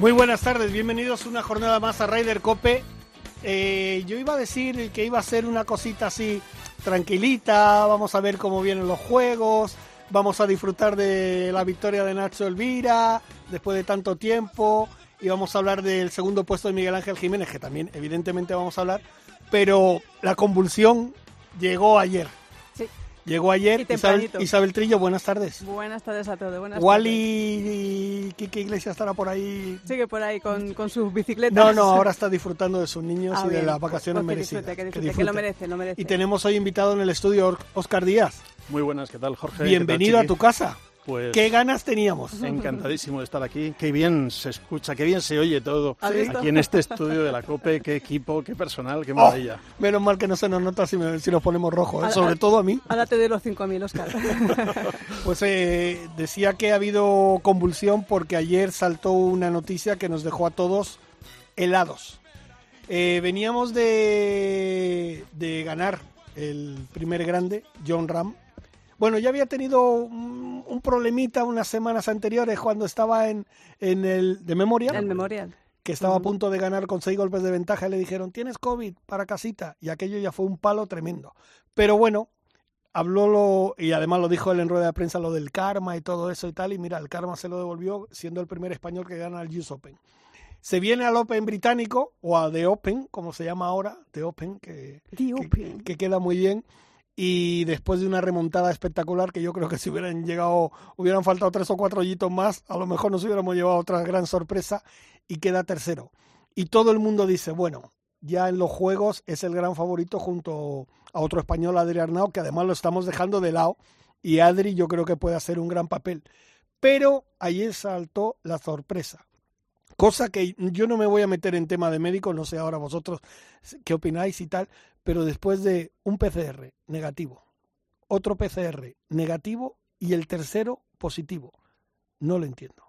Muy buenas tardes, bienvenidos una jornada más a Ryder Cope. Eh, yo iba a decir que iba a ser una cosita así tranquilita, vamos a ver cómo vienen los juegos, vamos a disfrutar de la victoria de Nacho Elvira después de tanto tiempo y vamos a hablar del segundo puesto de Miguel Ángel Jiménez, que también evidentemente vamos a hablar, pero la convulsión llegó ayer. Llegó ayer. Y Isabel, Trillo, buenas tardes. Buenas tardes a todos. Buenas Wally tardes. y Kike Iglesias estará por ahí. Sigue por ahí con, con sus bicicletas. No, no, ahora está disfrutando de sus niños Ah, y de las vacaciones Pues que merecidas. disfrute, que disfrute, que disfrute. lo merece, lo merece. Y tenemos hoy invitado en el estudio Oscar Díaz. Muy buenas, ¿qué tal, Jorge? Bienvenido ¿Qué a tu casa. Pues ¿Qué ganas teníamos? encantadísimo de estar aquí. Qué bien se escucha, qué bien se oye todo. ¿Has visto? Aquí en este estudio de la COPE, qué equipo, qué personal, qué Oh, maravilla. menos mal que no se nos nota si, me- si nos ponemos rojos, ¿eh? Sobre todo a mí. Ahora te doy los 5.000, Oscar. Pues eh, decía que ha habido convulsión porque ayer saltó una noticia que nos dejó a todos helados. Eh, veníamos de, de ganar el primer grande, John Ram. Bueno, ya había tenido un, un problemita unas semanas anteriores cuando estaba en, en el de Memorial, El memorial. que estaba a punto de ganar con seis golpes de ventaja y le dijeron, tienes COVID para casita. Y aquello ya fue un palo tremendo. Pero bueno, habló lo, y además lo dijo él en rueda de prensa, lo del karma y todo eso y tal. Y mira, el karma se lo devolvió siendo el primer español que gana el US Open. Se viene al Open británico, o a The Open, como se llama ahora, The Open, que, The que- Open. que queda muy bien. Y después de una remontada espectacular, que yo creo que si hubieran llegado, hubieran faltado tres o cuatro hoyitos más, a lo mejor nos hubiéramos llevado otra gran sorpresa y queda tercero. Y todo el mundo dice, bueno, ya en los juegos es el gran favorito junto a otro español, Adri Arnau, que además lo estamos dejando de lado. Y Adri yo creo que puede hacer un gran papel. Pero ayer saltó la sorpresa. Cosa que yo no me voy a meter en tema de médico, no sé ahora vosotros qué opináis y tal, pero después de un PCR negativo, otro PCR negativo y el tercero positivo, no lo entiendo.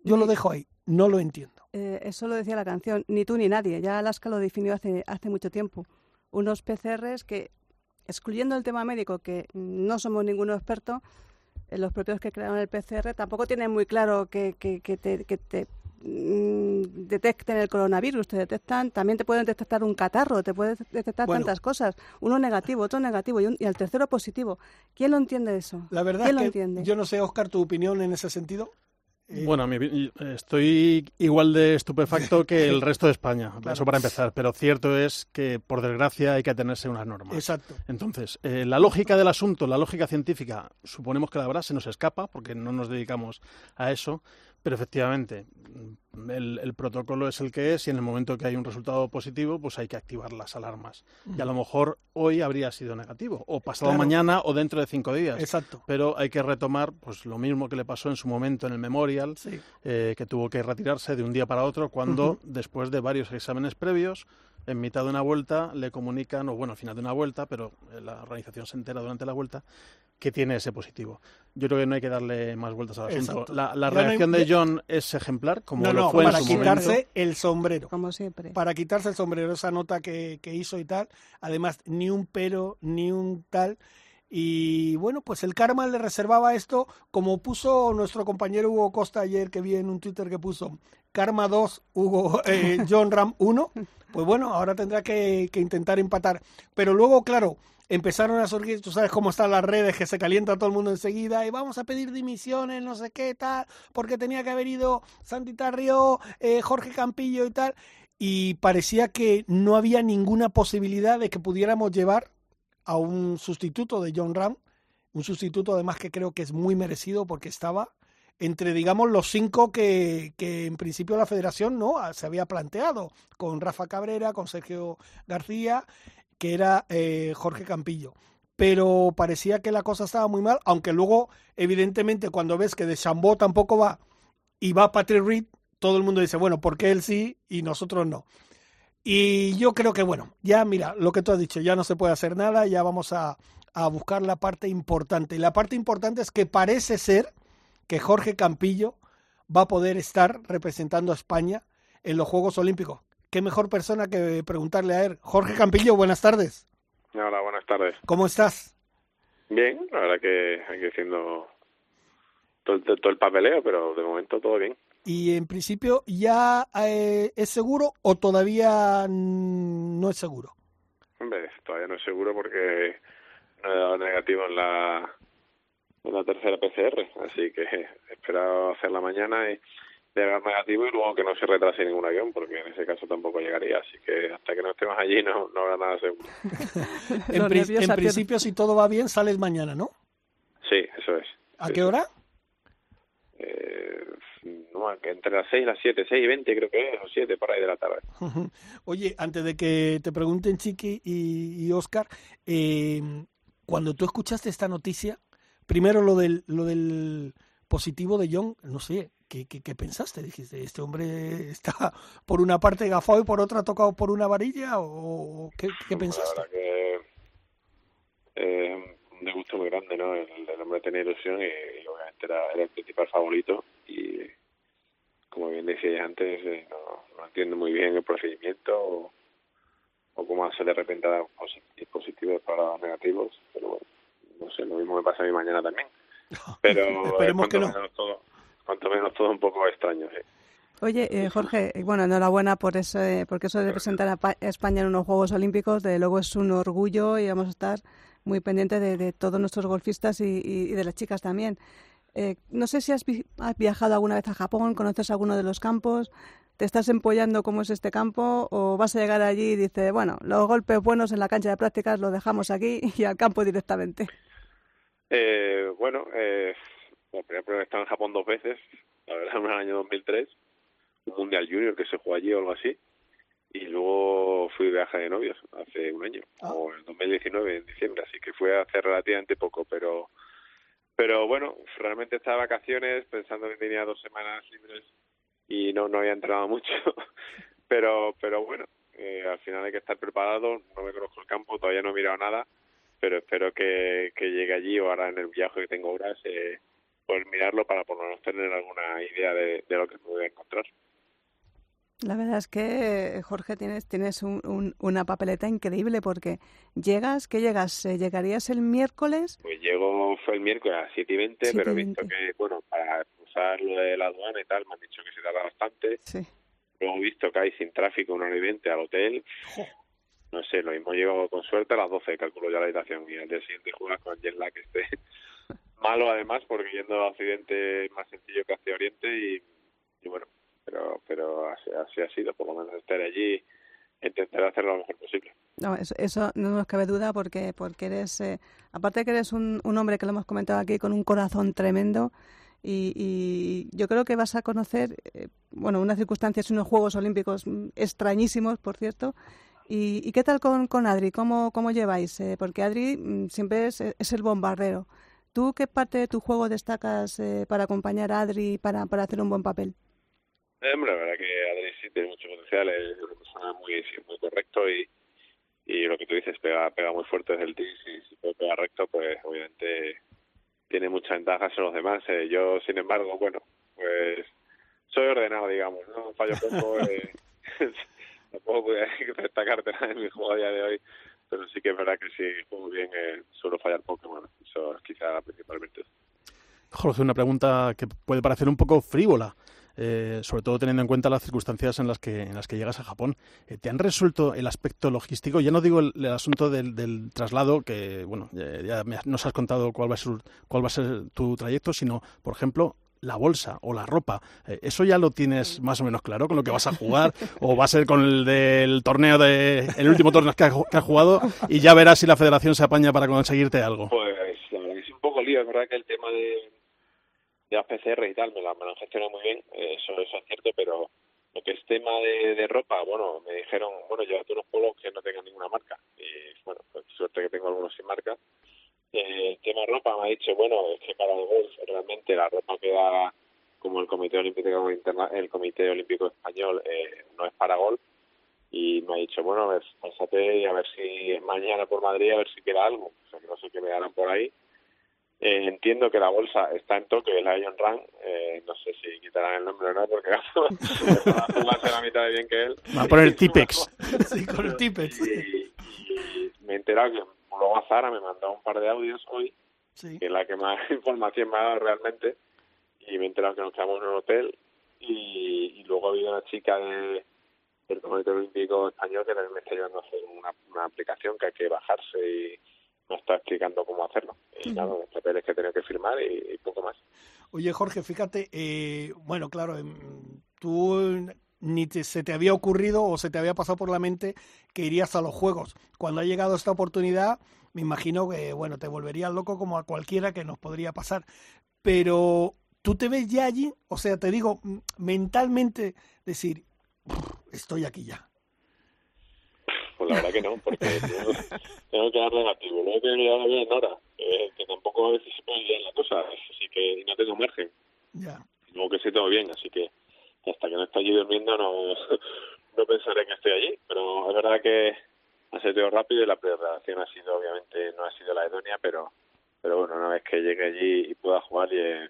Yo lo dejo ahí, no lo entiendo. Eh, eso lo decía la canción, ni tú ni nadie. Ya Alaska lo definió hace, hace mucho tiempo. Unos PCRs que, excluyendo el tema médico, que no somos ninguno experto, eh, los propios que crearon el PCR tampoco tienen muy claro que, que, que te, que te, detecten el coronavirus, te detectan, también te pueden detectar un catarro, te pueden detectar Bueno. tantas cosas. Uno negativo, otro negativo y, un- y el tercero positivo. ¿Quién lo entiende eso? La verdad ¿Quién es lo que entiende? yo no sé, Oscar, tu opinión en ese sentido. Eh, Bueno, estoy igual de estupefacto que el resto de España, Claro. eso para empezar, pero cierto es que, por desgracia, hay que atenerse a unas normas. Exacto. Entonces, eh, la lógica del asunto, la lógica científica, suponemos que la verdad se nos escapa porque no nos dedicamos a eso, pero efectivamente el, el protocolo es el que es y en el momento que hay un resultado positivo, pues hay que activar las alarmas. Y a lo mejor hoy habría sido negativo, o pasado Claro. mañana o dentro de cinco días. Exacto. Pero hay que retomar pues lo mismo que le pasó en su momento en el Memorial, Sí. eh, que tuvo que retirarse de un día para otro cuando, después de varios exámenes previos, en mitad de una vuelta le comunican, o bueno, al final de una vuelta, pero eh, la organización se entera durante la vuelta, que tiene ese positivo. Yo creo que no hay que darle más vueltas al asunto. Exacto. La, la Ya no hay- reacción de John es ejemplar, como no, lo no, fue para en su quitarse momento. el sombrero. Como siempre. para quitarse el sombrero, esa nota que, que hizo y tal. Además, ni un pero, ni un tal. Y bueno, pues el karma le reservaba esto, como puso nuestro compañero Hugo Costa ayer, que vi en un Twitter que puso Karma 2, Hugo, eh, John Ram 1. Pues bueno, ahora tendrá que, que intentar empatar. Pero luego, claro, empezaron a surgir, tú sabes cómo están las redes, que se calienta todo el mundo enseguida, y vamos a pedir dimisiones, no sé qué, tal, porque tenía que haber ido Santi Tarrio, eh, Jorge Campillo y tal y parecía que no había ninguna posibilidad de que pudiéramos llevar a un sustituto de John Ram, un sustituto además que creo que es muy merecido porque estaba entre, digamos, los cinco que, que en principio la federación no se había planteado, con Rafa Cabrera, con Sergio García, que era eh, Jorge Campillo. Pero parecía que la cosa estaba muy mal, aunque luego, evidentemente, cuando ves que de Chambó tampoco va y va Patrick Reed, todo el mundo dice, bueno, ¿por qué él sí y nosotros no? Y yo creo que, bueno, ya mira, lo que tú has dicho, ya no se puede hacer nada, ya vamos a, a buscar la parte importante. Y la parte importante es que parece ser que Jorge Campillo va a poder estar representando a España en los Juegos Olímpicos. ¿Qué mejor persona que preguntarle a él? Jorge Campillo, buenas tardes. Hola, buenas tardes. ¿Cómo estás? Bien, la verdad que aquí haciendo todo, todo el papeleo, pero de momento todo bien. ¿Y en principio ya eh, es seguro o todavía no es seguro? Hombre, todavía no es seguro porque no he dado negativo en la, en la tercera PCR, así que he esperado hacerla mañana y llegar negativo y luego que no se retrase ningún avión, porque en ese caso tampoco llegaría. Así que hasta que no estemos allí no, no habrá nada seguro. en, pri en principio, si todo va bien, sales mañana, ¿no? Sí, eso es. ¿A sí, qué hora? Eh, no, entre las 6 y las 7, 6 y 20 creo que es, o 7 por ahí de la tarde. Oye, antes de que te pregunten Chiqui y, y Oscar, eh, cuando tú escuchaste esta noticia, primero lo del, lo del positivo de John, no sé, ¿qué, qué, qué pensaste? Dijiste, ¿este hombre está por una parte gafado y por otra tocado por una varilla? ¿O qué, qué pensaste? La que eh, un gusto muy grande, ¿no? El, el hombre tenía ilusión y, y obviamente era, era, el principal favorito y como bien decíais antes, eh, no, no entiendo muy bien el procedimiento o, o cómo hacer de repente dar positivos para negativos, pero bueno, no sé, lo mismo me pasa a mí mañana también. Pero Esperemos que no. Todo, cuanto menos todo un poco extraño. Oye, eh, Jorge, bueno, enhorabuena por ese, porque eso de representar a España en unos Juegos Olímpicos, de luego es un orgullo y vamos a estar muy pendientes de, de todos nuestros golfistas y, de las chicas también. Eh, no sé si has, vi has, viajado alguna vez a Japón, conoces alguno de los campos, te estás empollando cómo es este campo o vas a llegar allí y dices, bueno, los golpes buenos en la cancha de prácticas los dejamos aquí y al campo directamente. Eh, bueno, eh, bueno, primero he estado en Japón dos veces, la verdad en el año 2003, un Mundial Junior que se jugó allí o algo así, y luego fui de viaje de novios hace un año, ah. o en 2019, en diciembre, así que fue hace relativamente poco, pero pero bueno, realmente estaba de vacaciones pensando que tenía dos semanas libres y no no había entrenado mucho, pero pero bueno, eh, al final hay que estar preparado, no me conozco el campo, todavía no he mirado nada, pero espero que, que llegue allí o ahora en el viaje que tengo horas eh, poder mirarlo para por lo menos tener alguna idea de, de lo que a encontrar. La verdad es que, Jorge, tienes, tienes un, un, una papeleta increíble porque llegas, ¿qué llegas? Eh, ¿Llegarías el miércoles? Pues llego, fue el miércoles a 7 y 20, 7 pero he visto que, bueno, para usar lo de la aduana y tal, me han dicho que se tarda bastante. Sí. Luego he visto que hay sin tráfico una hora y 20 al hotel. No sé, lo mismo llego con suerte a las 12, calculo ya la habitación, y al día siguiente juegas con jet lag que esté malo además, porque yendo a Occidente es más sencillo que hacia Oriente y, y bueno, pero pero así, ha sido, por lo menos estar allí intentar hacerlo lo mejor posible. No, eso, eso no nos cabe duda porque porque eres, eh, aparte de que eres un, hombre que lo hemos comentado aquí con un corazón tremendo y, y yo creo que vas a conocer, eh, bueno, unas circunstancias, unos Juegos Olímpicos extrañísimos, por cierto. ¿Y, y qué tal con, con Adri? ¿Cómo, cómo lleváis? Eh, porque Adri mm, siempre es, es el bombardero. ¿Tú qué parte de tu juego destacas eh, para acompañar a Adri para, para hacer un buen papel? Hombre, la verdad que Adri sí tiene mucho potencial, es una persona muy, muy correcto y, y lo que tú dices, pega, pega muy fuerte desde el tee, si, si puede pegar recto, pues obviamente tiene muchas ventajas en los demás. Eh, yo, sin embargo, bueno, pues soy ordenado, digamos, no fallo poco, eh, tampoco voy a destacarte nada en mi juego a día de hoy, pero sí que es verdad que si juego bien eh, suelo fallar bueno, eso es quizá principalmente. Jorge, una pregunta que puede parecer un poco frívola, eh, sobre todo teniendo en cuenta las circunstancias en las que, en las que llegas a Japón. Eh, ¿Te han resuelto el aspecto logístico? Ya no digo el, asunto del, del, traslado, que bueno, ya, ya nos has contado cuál va, a ser, cuál va a ser tu trayecto, sino, por ejemplo, la bolsa o la ropa, eh, ¿eso ya lo tienes más o menos claro con lo que vas a jugar? ¿O va a ser con el del torneo de el último torneo que has que ha jugado y ya verás si la federación se apaña para conseguirte algo? Pues la verdad que es un poco lío, es verdad que el tema de, de las PCR y tal me la, me la gestionado muy bien, eh, eso, eso es cierto, pero lo que es tema de, de ropa, bueno, me dijeron, bueno, llévate unos polos que no tengan ninguna marca. Y bueno, pues suerte que tengo algunos sin marca el tema ropa me ha dicho, bueno, es que para el golf realmente la ropa que da como el Comité Olímpico Interna el Comité Olímpico Español eh, no es para golf y me ha dicho, bueno, a ver, pásate y a ver si mañana por Madrid, a ver si queda algo. O sea, que no sé qué me darán por ahí. Eh, entiendo que la bolsa está en Tokio, es la Ion Run. Eh, no sé si quitarán el nombre o no, porque va a ser la mitad de bien que él. Va a poner Tipex. sí, con el Tipex. Y, me he enterado que luego Zara me mandó un par de audios hoy, Sí. que es la que más información me ha dado realmente. Y me he enterado que nos quedamos en un hotel. Y, y luego ha habido una chica de, del Comité Olímpico Español que también me está ayudando a hacer una, una aplicación que hay que bajarse y me está explicando cómo hacerlo. Y nada, los papeles que tenido que firmar y, y poco más. Oye, Jorge, fíjate, eh, bueno, claro, em, tú ni te- se te había ocurrido o se te había pasado por la mente que irías a los Juegos. Cuando ha llegado esta oportunidad, me imagino que, bueno, te volverías loco como a cualquiera que nos podría pasar. Pero, ¿tú te ves ya allí? O sea, te digo, mentalmente, decir, estoy aquí ya. Pues la verdad que no, porque tengo, tengo que dar negativo. Luego que llegar bien en hora, eh, que tampoco a veces se puede liar la cosa, así que no tengo margen. Ya. Luego que sí todo bien, así que hasta que no esté allí durmiendo no, no pensaré que estoy allí. Pero es verdad que ha sido rápido y la preparación ha sido, obviamente, no ha sido la idónea, pero pero bueno, una vez que llegue allí y pueda jugar, y,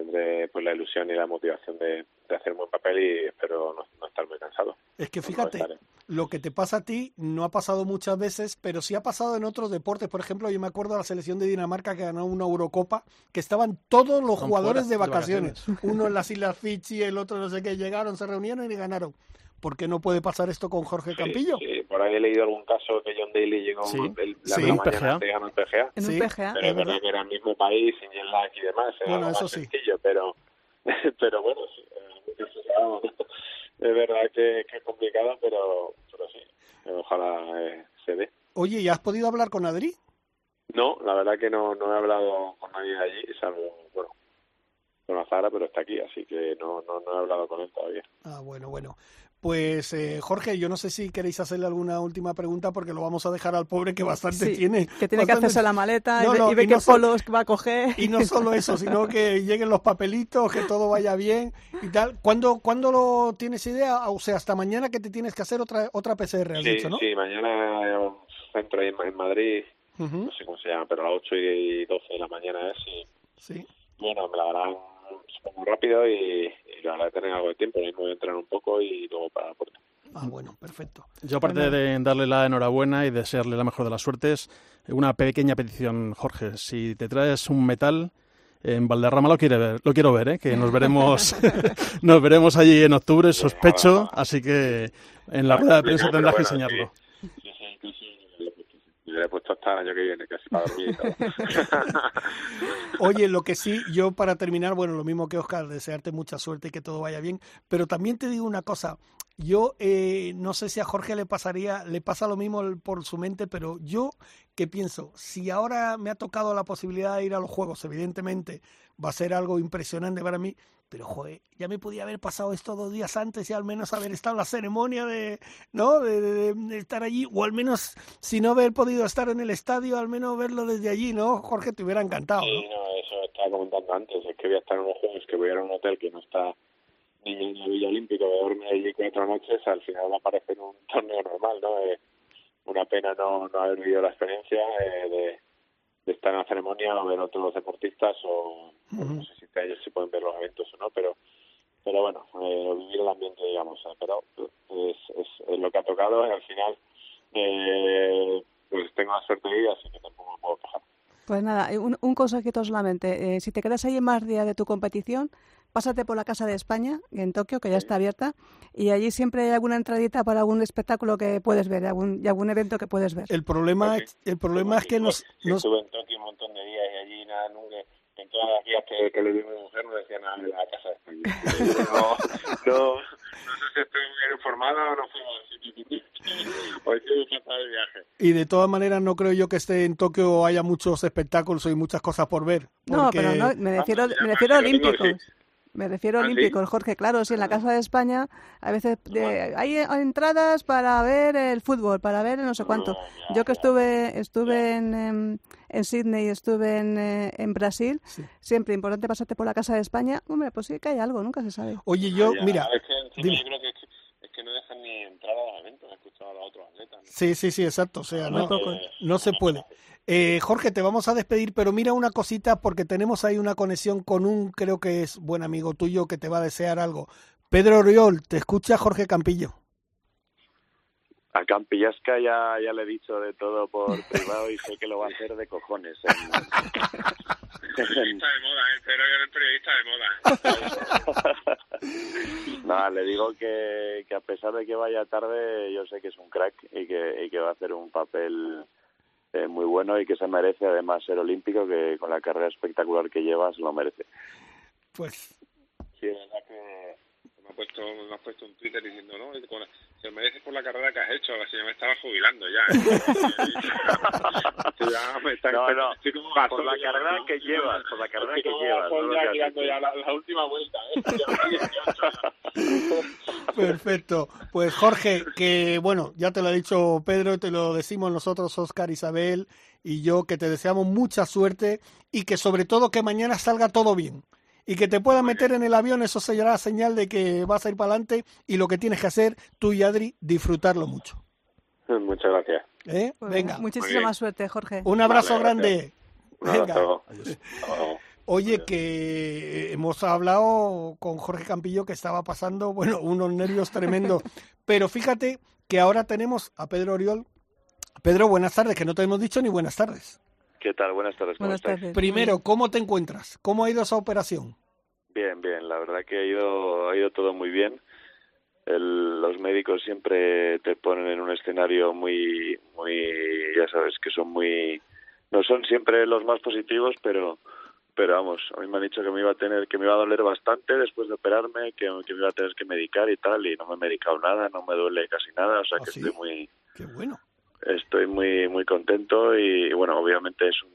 tendré pues la ilusión y la motivación de, de hacer un buen papel y espero no, no estar muy cansado. Es que fíjate, lo que te pasa a ti no ha pasado muchas veces, pero sí ha pasado en otros deportes. Por ejemplo, yo me acuerdo de la selección de Dinamarca que ganó una Eurocopa, que estaban todos los Son jugadores fuera, de de vacaciones. Uno en las Islas Fiji, el otro no sé qué, llegaron, se reunieron y ganaron. ¿Por qué no puede pasar esto con Jorge Campillo? Sí, por ahí he leído algún caso que John Daly llegó Sí, el, la sí. mañana PGA. ganar el PGA. En Sí, un PGA. Pero es verdad que era el mismo país, sin jet lag y demás, era Bueno, eso más sí. sencillo, pero, pero bueno, sí, eh, es verdad que, que es complicado, pero, pero sí, ojalá eh, se dé. Oye, ¿y has podido hablar con Adri? No, la verdad que no, no he hablado con nadie de allí, salvo, bueno, con Azara, pero está aquí, así que no, no, no he hablado con él todavía. Ah, bueno, bueno. Pues eh, Jorge, yo no sé si queréis hacerle alguna última pregunta porque lo vamos a dejar al pobre que bastante Sí, tiene. que tiene que hacerse la maleta No, y ve, no, y ve y qué no so- polos va a coger. Y no solo eso, sino que lleguen los papelitos, que todo vaya bien y tal. ¿Cuándo, ¿cuándo lo tienes idea? O sea, hasta mañana que te tienes que hacer otra otra PCR, has Sí, dicho, ¿no? sí, mañana hay un centro ahí en, en Madrid, no sé cómo se llama, pero a las 8 y 12 de la mañana es y sí. Bueno, me la harán supongo rápido y, y la verdad tener algo de tiempo. Mismo voy a entrenar un poco y luego para la puerta. Ah, bueno, perfecto. Yo, aparte de darle la enhorabuena y desearle la mejor de las suertes, una pequeña petición, Jorge. Si te traes un metal, en Valderrama lo, quiere ver, lo quiero ver, ¿eh? que nos veremos, nos veremos allí en octubre, sospecho. Así que en la rueda de prensa tendrás que enseñarlo. Sí, incluso le he puesto- le puesto hasta el año que viene casi para dormir. Oye, lo que sí, yo para terminar, bueno, lo mismo que Oscar, desearte mucha suerte y que todo vaya bien, pero también te digo una cosa, yo eh, no sé si a Jorge le pasaría, le pasa lo mismo por su mente, pero yo que pienso, si ahora me ha tocado la posibilidad de ir a los juegos, evidentemente va a ser algo impresionante para mí, pero joder, ya me podía haber pasado esto dos días antes y al menos haber estado en la ceremonia de, ¿no? De, de- de estar allí, o al menos si no haber podido estar en el estadio, al menos verlo desde allí, ¿no? Jorge, te hubiera encantado, Sí, ¿no? no, eso estaba comentando antes. Es que voy a estar en unos juegos que voy a ir a un hotel que no está ni en la Villa Olímpica, voy a dormir allí cuatro noches. Al final va a parecer un torneo normal, ¿no? Eh, una pena no, no haber vivido la experiencia eh, de, de estar en la ceremonia o ver otros deportistas o bueno, no sé si ellos se pueden ver los eventos o no, pero pero bueno, eh, vivir el ambiente, digamos, eh, pero es, es, es lo que ha tocado y al final eh, pues tengo la suerte de ir, así que tampoco me puedo quejar. Pues nada, eh, un, un consejito solamente. Eh, si te quedas ahí en más día de tu competición, pásate por la Casa de España, en Tokio, que ya está abierta, y allí siempre hay alguna entradita para algún espectáculo que puedes ver, algún, y algún evento que puedes ver. El problema, es- el problema es que nos, Sí, nos- estuve en Tokio un montón de días y allí nada, nunca, en todas las guías que, que le di a mi mujer no decía nada de la casa de España. No, no, no sé si estoy bien informada o no sitio. Hoy sí de viaje. y de todas maneras no creo yo que esté en Tokio haya muchos espectáculos y muchas cosas por ver. No, pero no, me refiero, me refiero a olímpicos. Me refiero a ¿Ah, sí? olímpicos, Jorge, claro, sí, en la Casa de España a veces de- hay entradas para ver el fútbol, para ver el no sé cuánto. No, ya, Yo que estuve estuve en, em, en Sydney, estuve en, eh, en Brasil, Sí. siempre importante pasarte por la Casa de España. Hombre, pues sí que hay algo, nunca se sabe. Oye, yo, Ya, mira, Es que, dime. yo creo que, es que no dejan ni entrar a los eventos, he escuchado a los otros atletas. Sí, sí, sí, exacto. O sea, no, no se puede. Eh, Jorge, te vamos a despedir, pero mira una cosita porque tenemos ahí una conexión con un, creo que es buen amigo tuyo que te va a desear algo. Pedro Oriol, te escucha Jorge Campillo. A Campillasca ya, ya le he dicho de todo por privado y sé que lo va a hacer de cojones. periodista de moda, ¿eh? pero yo el periodista de moda. Nada, le digo que, que a pesar de que vaya tarde, yo sé que es un crack y que, y que va a hacer un papel eh, muy bueno y que se merece además ser olímpico, que con la carrera espectacular que lleva se lo merece. Pues... Sí, es verdad que ha puesto, me ha puesto un Twitter diciendo, no, se lo mereces por la carrera que has hecho, si yo me estaba jubilando ya. ya me está, no, no, por la carrera que llevas, por la carrera que llevas. No ya, ya la, la, última vuelta, ¿eh? Perfecto. Pues Jorge, que bueno, ya te lo ha dicho Pedro, te lo decimos nosotros, Oscar, Isabel y yo, que te deseamos mucha suerte y que sobre todo que mañana salga todo bien y que te puedan meter en el avión, eso será señal de que vas a ir para adelante y lo que tienes que hacer tú y Adri, disfrutarlo mucho. Muchas gracias. ¿Eh? Pues Venga. Muchísima suerte, Jorge. Un abrazo Vale, grande. Venga. Oye, que hemos hablado con Jorge Campillo que estaba pasando, bueno, unos nervios tremendos. Pero fíjate que ahora tenemos a Pedro Oriol. Pedro, buenas tardes, que no te hemos dicho ni buenas tardes. ¿Qué tal? Buenas tardes. ¿Cómo Buenas tardes. Primero, ¿cómo te encuentras? ¿Cómo ha ido esa operación? Bien, bien. La verdad que ha ido, ha ido todo muy bien. El- los médicos siempre te ponen en un escenario muy, muy, ya sabes, que son muy, no son siempre los más positivos, pero, pero vamos, a mí me han dicho que me iba a tener, que me iba a doler bastante después de operarme, que, que me iba a tener que medicar y tal, y no me he medicado nada, no me duele casi nada, o sea ¿Ah, que sí? estoy muy, Qué bueno. Estoy muy muy contento y bueno obviamente es un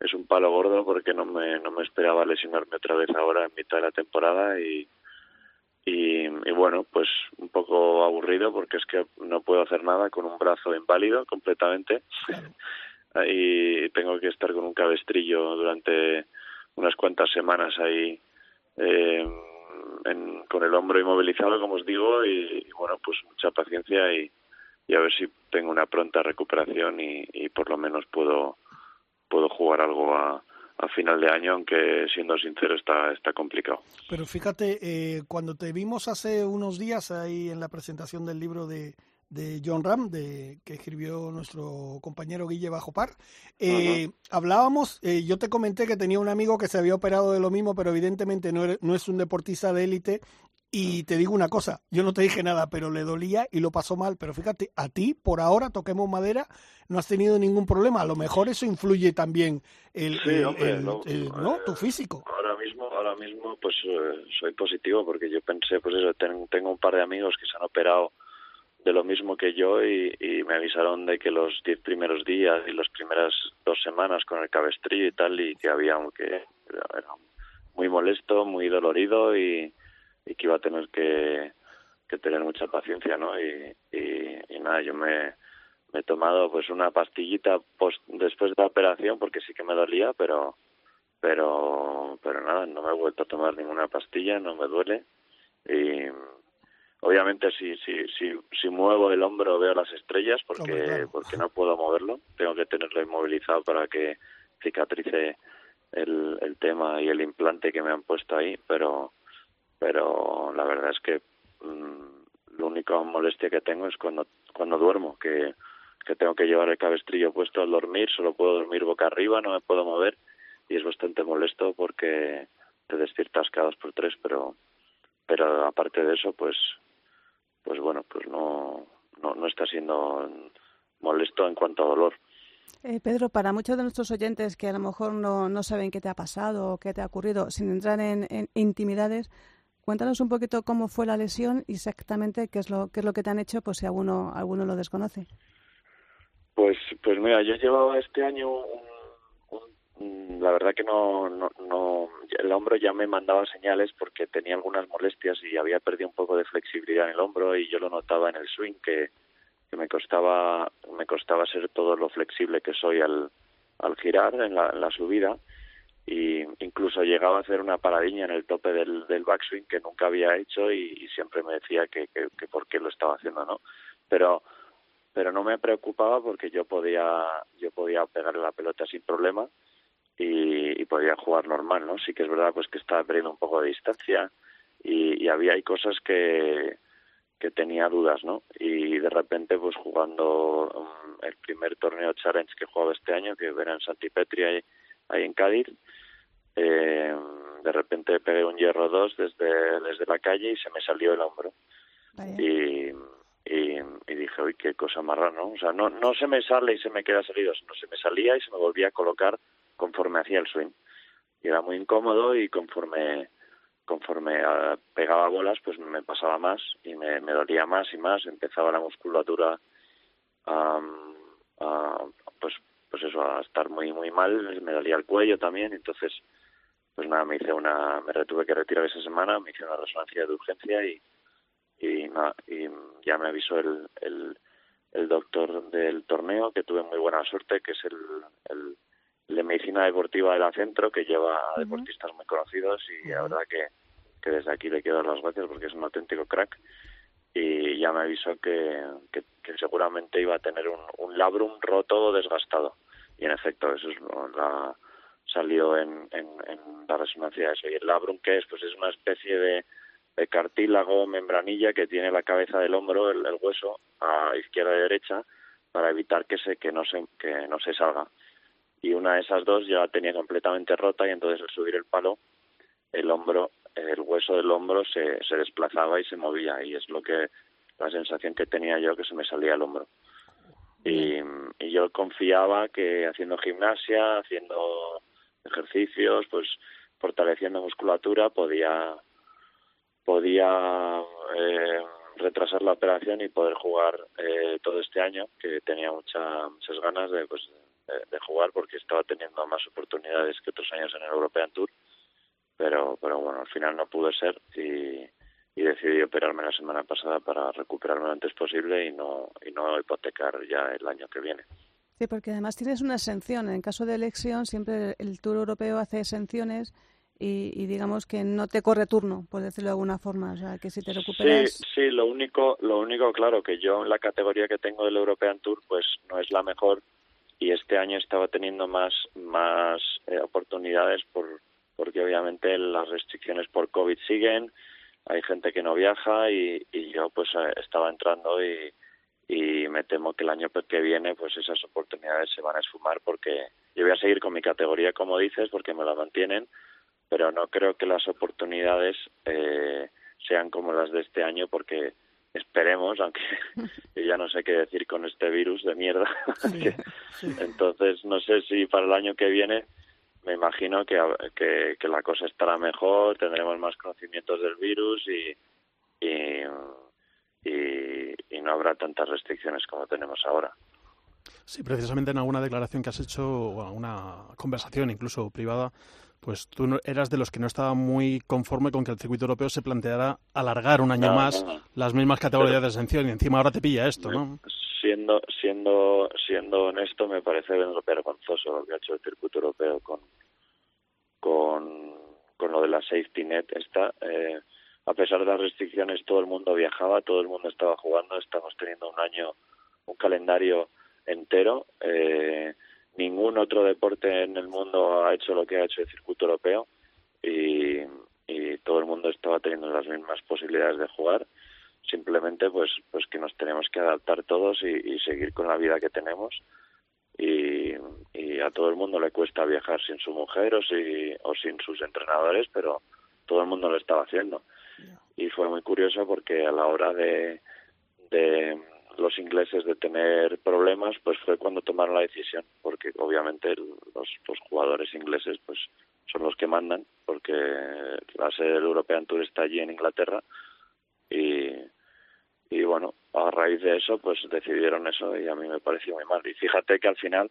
es un palo gordo porque no me no me esperaba lesionarme otra vez ahora en mitad de la temporada y y, y bueno pues un poco aburrido porque es que no puedo hacer nada con un brazo inválido completamente y tengo que estar con un cabestrillo durante unas cuantas semanas ahí eh, en- con el hombro inmovilizado como os digo y, y bueno pues mucha paciencia y y a ver si tengo una pronta recuperación y, y por lo menos puedo puedo jugar algo a, a final de año, aunque siendo sincero está está complicado. Pero fíjate, eh, cuando te vimos hace unos días ahí en la presentación del libro de, de John Ram, de, que escribió nuestro compañero Guille Bajopar, eh, hablábamos, eh, yo te comenté que tenía un amigo que se había operado de lo mismo, pero evidentemente no, no es un deportista de élite. Y te digo una cosa, yo no te dije nada, pero le dolía y lo pasó mal. Pero fíjate, a ti, por ahora, toquemos madera, no has tenido ningún problema. A lo mejor eso influye también el, Sí, el- hombre, el- no, el- ¿no? eh, tu físico. Ahora mismo ahora mismo pues eh, soy positivo porque yo pensé pues eso ten- tengo un par de amigos que se han operado de lo mismo que yo y, y me avisaron de que los diez primeros días y las primeras dos semanas con el cabestrillo y tal y que había que era muy molesto muy dolorido y, y que iba a tener que, que tener mucha paciencia no y, y, y nada yo me me he tomado pues una pastillita post, después de la operación porque sí que me dolía pero pero pero nada no me he vuelto a tomar ninguna pastilla no me duele y obviamente si si si si muevo el hombro veo las estrellas porque claro. porque no puedo moverlo tengo que tenerlo inmovilizado para que cicatrice el, el tema y el implante que me han puesto ahí pero pero la verdad es que mm, la única molestia que tengo es cuando cuando duermo que que tengo que llevar el cabestrillo puesto al dormir solo puedo dormir boca arriba no me puedo mover y es bastante molesto porque te despiertas cada dos por tres pero pero aparte de eso pues pues bueno pues no no, no está siendo molesto en cuanto a dolor. Eh, Pedro, para muchos de nuestros oyentes que a lo mejor no, no saben qué te ha pasado o qué te ha ocurrido, sin entrar en, en intimidades, cuéntanos un poquito cómo fue la lesión y exactamente qué es lo, qué es lo que te han hecho, pues si alguno, alguno lo desconoce. Pues, pues mira, yo llevaba este año un, la verdad que no, no, no, el hombro ya me mandaba señales porque tenía algunas molestias y había perdido un poco de flexibilidad en el hombro y yo lo notaba en el swing que, que me costaba, me costaba ser todo lo flexible que soy al, al girar en la, en la subida y incluso llegaba a hacer una paradiña en el tope del, del backswing que nunca había hecho y, siempre me decía que, que, que, por qué lo estaba haciendo, ¿no? Pero pero no me preocupaba porque yo podía yo podía pegarle la pelota sin problema y, y podía jugar normal, ¿no? Sí que es verdad pues que estaba perdiendo un poco de distancia y, y había hay cosas que que tenía dudas, ¿no? Y de repente, pues jugando um, el primer torneo Challenge que jugaba este año, que era en Santipetri, ahí, ahí en Cádiz, eh, de repente pegué un hierro 2 desde, desde la calle y se me salió el hombro. Y, y, y, dije, uy, qué cosa más rara, ¿no? O sea, no, no se me sale y se me queda salido, sino se me salía y se me volvía a colocar conforme hacía el swing. Y era muy incómodo y conforme conforme uh, pegaba bolas, pues me pasaba más y me, me dolía más y más. Empezaba la musculatura a, pues, pues eso, a estar muy, muy mal. Me dolía el cuello también. Entonces, pues nada, me hice una, me retuve que retirar esa semana, me hice una resonancia de urgencia y, y, nada, y ya me avisó el, el, el doctor del torneo que tuve muy buena suerte, que es el, el de medicina deportiva de la centro que lleva a deportistas muy conocidos y la verdad que, que desde aquí le quiero dar las gracias porque es un auténtico crack y ya me avisó que, que, que seguramente iba a tener un, un labrum roto o desgastado y en efecto eso es la salió en, en, la resonancia de eso. Y el labrum que es pues es una especie de, de cartílago membranilla que tiene la cabeza del hombro el, el hueso a izquierda y derecha para evitar que se que no se que no se salga. Y una de esas dos ya la tenía completamente rota y entonces al subir el palo el hombro el hueso del hombro se, se desplazaba y se movía. Y es lo que la sensación que tenía yo que se me salía el hombro y, yo confiaba que haciendo gimnasia haciendo ejercicios pues fortaleciendo musculatura podía podía eh, retrasar la operación y poder jugar eh, todo este año que tenía mucha, muchas ganas de pues de, jugar porque estaba teniendo más oportunidades que otros años en el European Tour, pero, pero bueno, al final no pudo ser y, y decidí operarme la semana pasada para recuperarme lo antes posible y no, y no hipotecar ya el año que viene. Sí, porque además tienes una exención. En caso de elección, siempre el Tour Europeo hace exenciones y, y, digamos que no te corre turno, por decirlo de alguna forma. O sea, que si te recuperas. Sí, sí, lo único, lo único, claro, que yo en la categoría que tengo del European Tour, pues no es la mejor y este año estaba teniendo más más eh, oportunidades por porque obviamente las restricciones por covid siguen hay gente que no viaja y, y yo pues eh, estaba entrando y, y me temo que el año que viene pues esas oportunidades se van a esfumar porque yo voy a seguir con mi categoría como dices porque me la mantienen pero no creo que las oportunidades eh, sean como las de este año porque esperemos, aunque yo ya no sé qué decir con este virus de mierda. Sí, sí. Entonces, no sé si para el año que viene me imagino que, que, que, la cosa estará mejor, tendremos más conocimientos del virus y, y, y, y no habrá tantas restricciones como tenemos ahora. Sí, precisamente en alguna declaración que has hecho, o alguna conversación incluso privada, pues tú no, eras de los que no estaba muy conforme con que el circuito europeo se planteara alargar un año no, más no, las mismas categorías Pero, de exención y encima ahora te pilla esto, ¿no? Siendo siendo siendo honesto me parece vergonzoso lo que ha hecho el circuito europeo con con con lo de la safety net esta. Eh, a pesar de las restricciones todo el mundo viajaba, todo el mundo estaba jugando, estamos teniendo un año un calendario entero. Eh, ningún otro deporte en el mundo ha hecho lo que ha hecho el circuito europeo y, y todo el mundo estaba teniendo las mismas posibilidades de jugar simplemente pues pues que nos tenemos que adaptar todos y, y seguir con la vida que tenemos. Y, y, a todo el mundo le cuesta viajar sin su mujer o, si, o sin sus entrenadores pero todo el mundo lo estaba haciendo. Y fue muy curioso porque a la hora de, de los ingleses de tener problemas, pues fue cuando tomaron la decisión, porque obviamente los, los jugadores ingleses pues son los que mandan, porque la sede del European Tour está allí en Inglaterra y, y bueno, a raíz de eso pues decidieron eso y a mí me pareció muy mal. Y fíjate que al final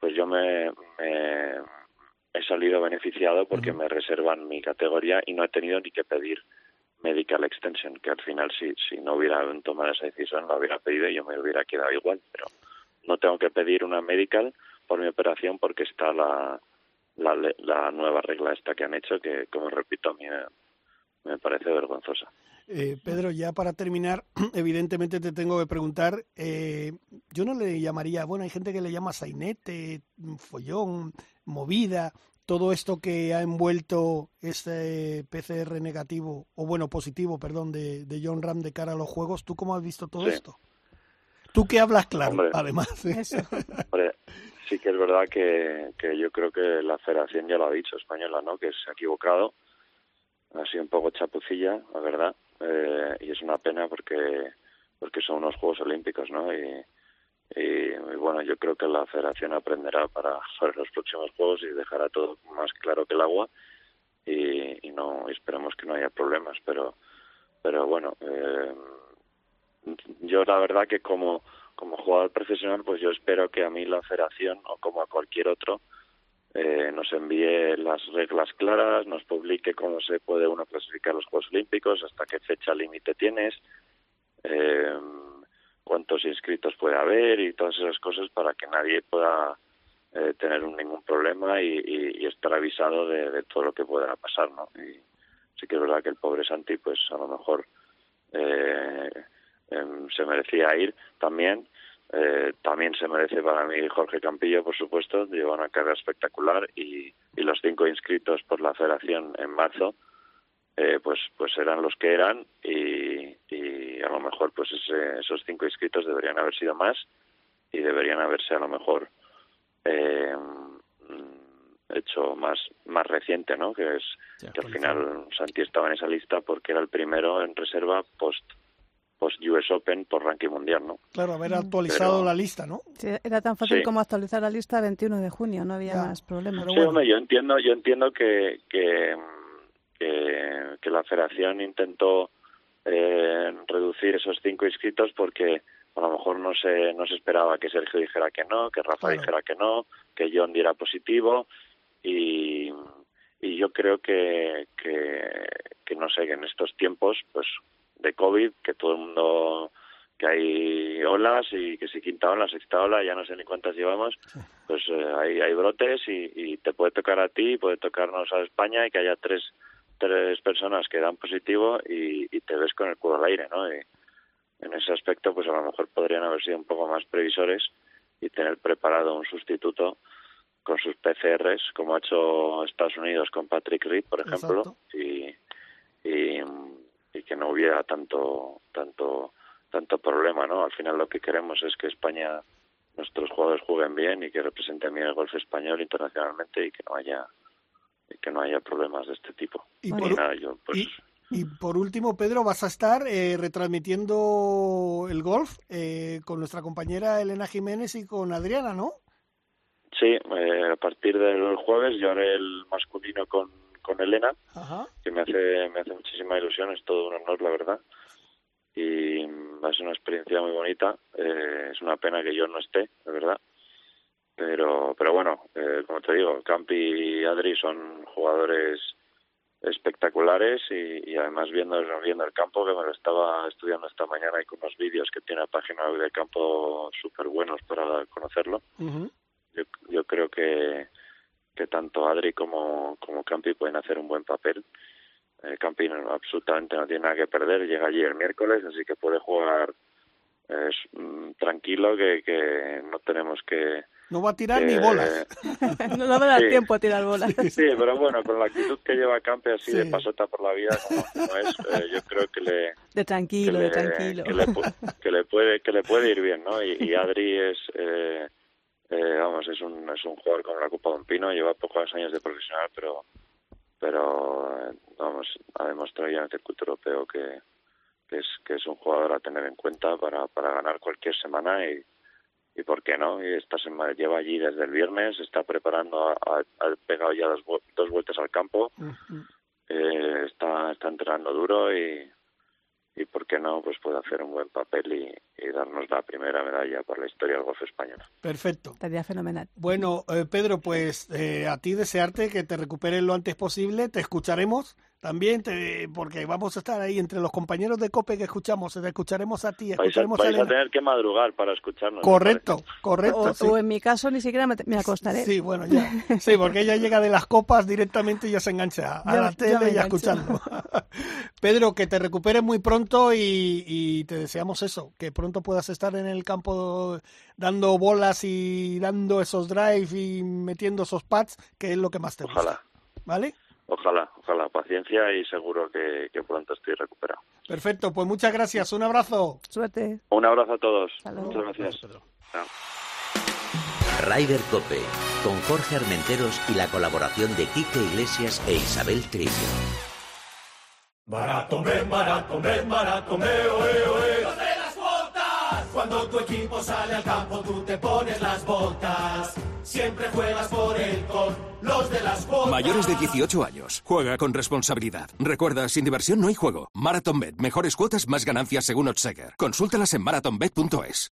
pues yo me, me he salido beneficiado porque uh -huh. me reservan mi categoría y no he tenido ni que pedir medical extension, que al final si, si no hubiera tomado esa decisión la hubiera pedido y yo me hubiera quedado igual, pero no tengo que pedir una medical por mi operación porque está la, la, la nueva regla esta que han hecho, que como repito, a mí me, parece vergonzosa. Eh, Pedro, ya para terminar, evidentemente te tengo que preguntar, eh, yo no le llamaría, bueno, hay gente que le llama sainete, follón, movida, todo esto que ha envuelto este PCR negativo, o bueno, positivo, perdón, de, de John Ram de cara a los juegos, ¿tú cómo has visto todo esto? Tú que hablas claro, además. ¿eh? sí que es verdad que, que yo creo que la federación ya lo ha dicho, española, ¿no? Que se ha equivocado, ha sido un poco chapucilla, la verdad, eh, y es una pena porque porque son unos Juegos Olímpicos, ¿no? Y, bueno, yo creo que la federación aprenderá para, para los próximos Juegos y dejará todo más claro que el agua y, y no esperemos que no haya problemas, pero pero bueno, eh, yo la verdad que como como jugador profesional, pues yo espero que a mí la federación o como a cualquier otro eh, nos envíe las reglas claras, nos publique cómo se puede uno clasificar los Juegos Olímpicos, hasta qué fecha límite tienes, eh, cuántos inscritos puede haber y todas esas cosas para que nadie pueda eh, tener ningún problema y, y, estar avisado de, de, todo lo que pueda pasar, ¿no? Y sí que es verdad que el pobre Santi, pues a lo mejor eh, Em, se merecía ir también. Eh, también se merece para mí Jorge Campillo, por supuesto, lleva una carrera espectacular y, y los cinco inscritos por la federación en marzo, eh, pues pues eran los que eran y, y a lo mejor pues esos cinco inscritos deberían haber sido más y deberían haberse a lo mejor eh, hecho más más reciente, ¿no? Que es que al final Santi estaba en esa lista porque era el primero en reserva post post US Open por ranking mundial, ¿no? Claro, haber actualizado la lista, ¿no? Sí, era tan fácil como actualizar la lista el 21 de junio, no había más problemas. Sí, yo entiendo, yo entiendo que, que, que, la federación intentó eh, reducir esos cinco inscritos porque a lo mejor no se, no se esperaba que Sergio dijera que no, que Rafa dijera que no, que John diera positivo y, y yo creo que, que, que no sé, que en estos tiempos, pues de COVID, que todo el mundo, que hay olas y que si quinta ola, sexta ola, ya no sé ni cuántas llevamos, pues eh, hay, hay brotes y, te puede tocar a ti, puede tocarnos a España y que haya tres, tres personas que dan positivo y, te ves con el culo al aire, ¿no? Y en ese aspecto, pues a lo mejor podrían haber sido un poco más previsores y tener preparado un sustituto con sus PCRs, como ha hecho Estados Unidos con Patrick Reed, por ejemplo, y, y, y que no hubiera tanto tanto tanto problema no al final lo que queremos es que España nuestros jugadores jueguen bien y que representen bien el golf español internacionalmente y que no haya y que no haya problemas de este tipo. Y, por, pues y, por último Pedro vas a estar eh, retransmitiendo el golf eh, con nuestra compañera Elena Jiménez y con Adriana no sí eh, a partir del jueves yo haré el masculino con con Elena, que me hace, me hace muchísima ilusión, es todo un honor, la verdad. Y va a ser una experiencia muy bonita. Eh, es una pena que yo no esté, de verdad. Pero, pero bueno, eh, como te digo, Campi y Adri son jugadores espectaculares y, además viendo, viendo el campo, que me lo estaba estudiando esta mañana y con unos vídeos que tiene la página web del campo súper buenos para conocerlo. yo, yo creo que, que tanto Adri como, como Campi pueden hacer un buen papel. Eh, Campi absolutamente no tiene nada que perder, llega allí el miércoles, así que puede jugar mm, tranquilo, que, que no tenemos que... No va a tirar ni bolas. no, va a dar tiempo a tirar bolas. Sí, pero bueno, con la actitud que lleva Campi así de pasota por la vida, como, es, eh, yo creo que le... De tranquilo, de tranquilo. Que le, que le, puede, que le puede ir bien, ¿no? Y, y Adri es... Eh, vamos, es un, es un jugador con la Copa de un Pino, lleva pocos años de profesional, pero pero eh, vamos, ha demostrado ya en el circuito europeo que, que, es, que es un jugador a tener en cuenta para, para ganar cualquier semana y, y por qué no, y esta semana lleva allí desde el viernes, está preparando, ha, pegado ya dos, dos vueltas al campo, eh, está, está entrenando duro y, y por qué no pues puede hacer un buen papel y, darnos la primera medalla por la historia del golf español. Perfecto. Estaría fenomenal. Bueno, eh, Pedro, pues eh, a ti desearte que te recuperes lo antes posible, te escucharemos también, te, porque vamos a estar ahí entre los compañeros de COPE que escuchamos, te escucharemos a ti, Vais, a, escucharemos vais a tener que madrugar para escucharnos. me Correcto, correcto. O, sí. o en mi caso ni siquiera me, me acostaré. Sí, bueno, ya. Sí, porque ella llega de las copas directamente y ya se engancha a Ya- la ya tele y a escuchando. Pedro, que te recuperes muy pronto y, y te deseamos eso, que pronto puedas estar en el campo dando bolas y dando esos drive y metiendo esos pads, que es lo que más te gusta. Ojalá, ¿Vale? Ojalá, ojalá. Paciencia y seguro que, que pronto estoy recuperado. Perfecto, pues muchas gracias, un abrazo. Suerte. Un abrazo a todos. Luego. Muchas gracias. Pedro. Chao. Ryder Cope, con Jorge Armenteros y la colaboración de Quique Iglesias e Isabel Trillo. Barato me, barato me, barato me, oe, oe. De las botas. Cuando tu equipo sale al campo, tú te pones las botas. Siempre juegas por él con los de las botas. Mayores de 18 años. Juega con responsabilidad. Recuerda, sin diversión no hay juego. MarathonBet. Mejores cuotas, más ganancias según Odseger. Consúltalas en marathonbet.es.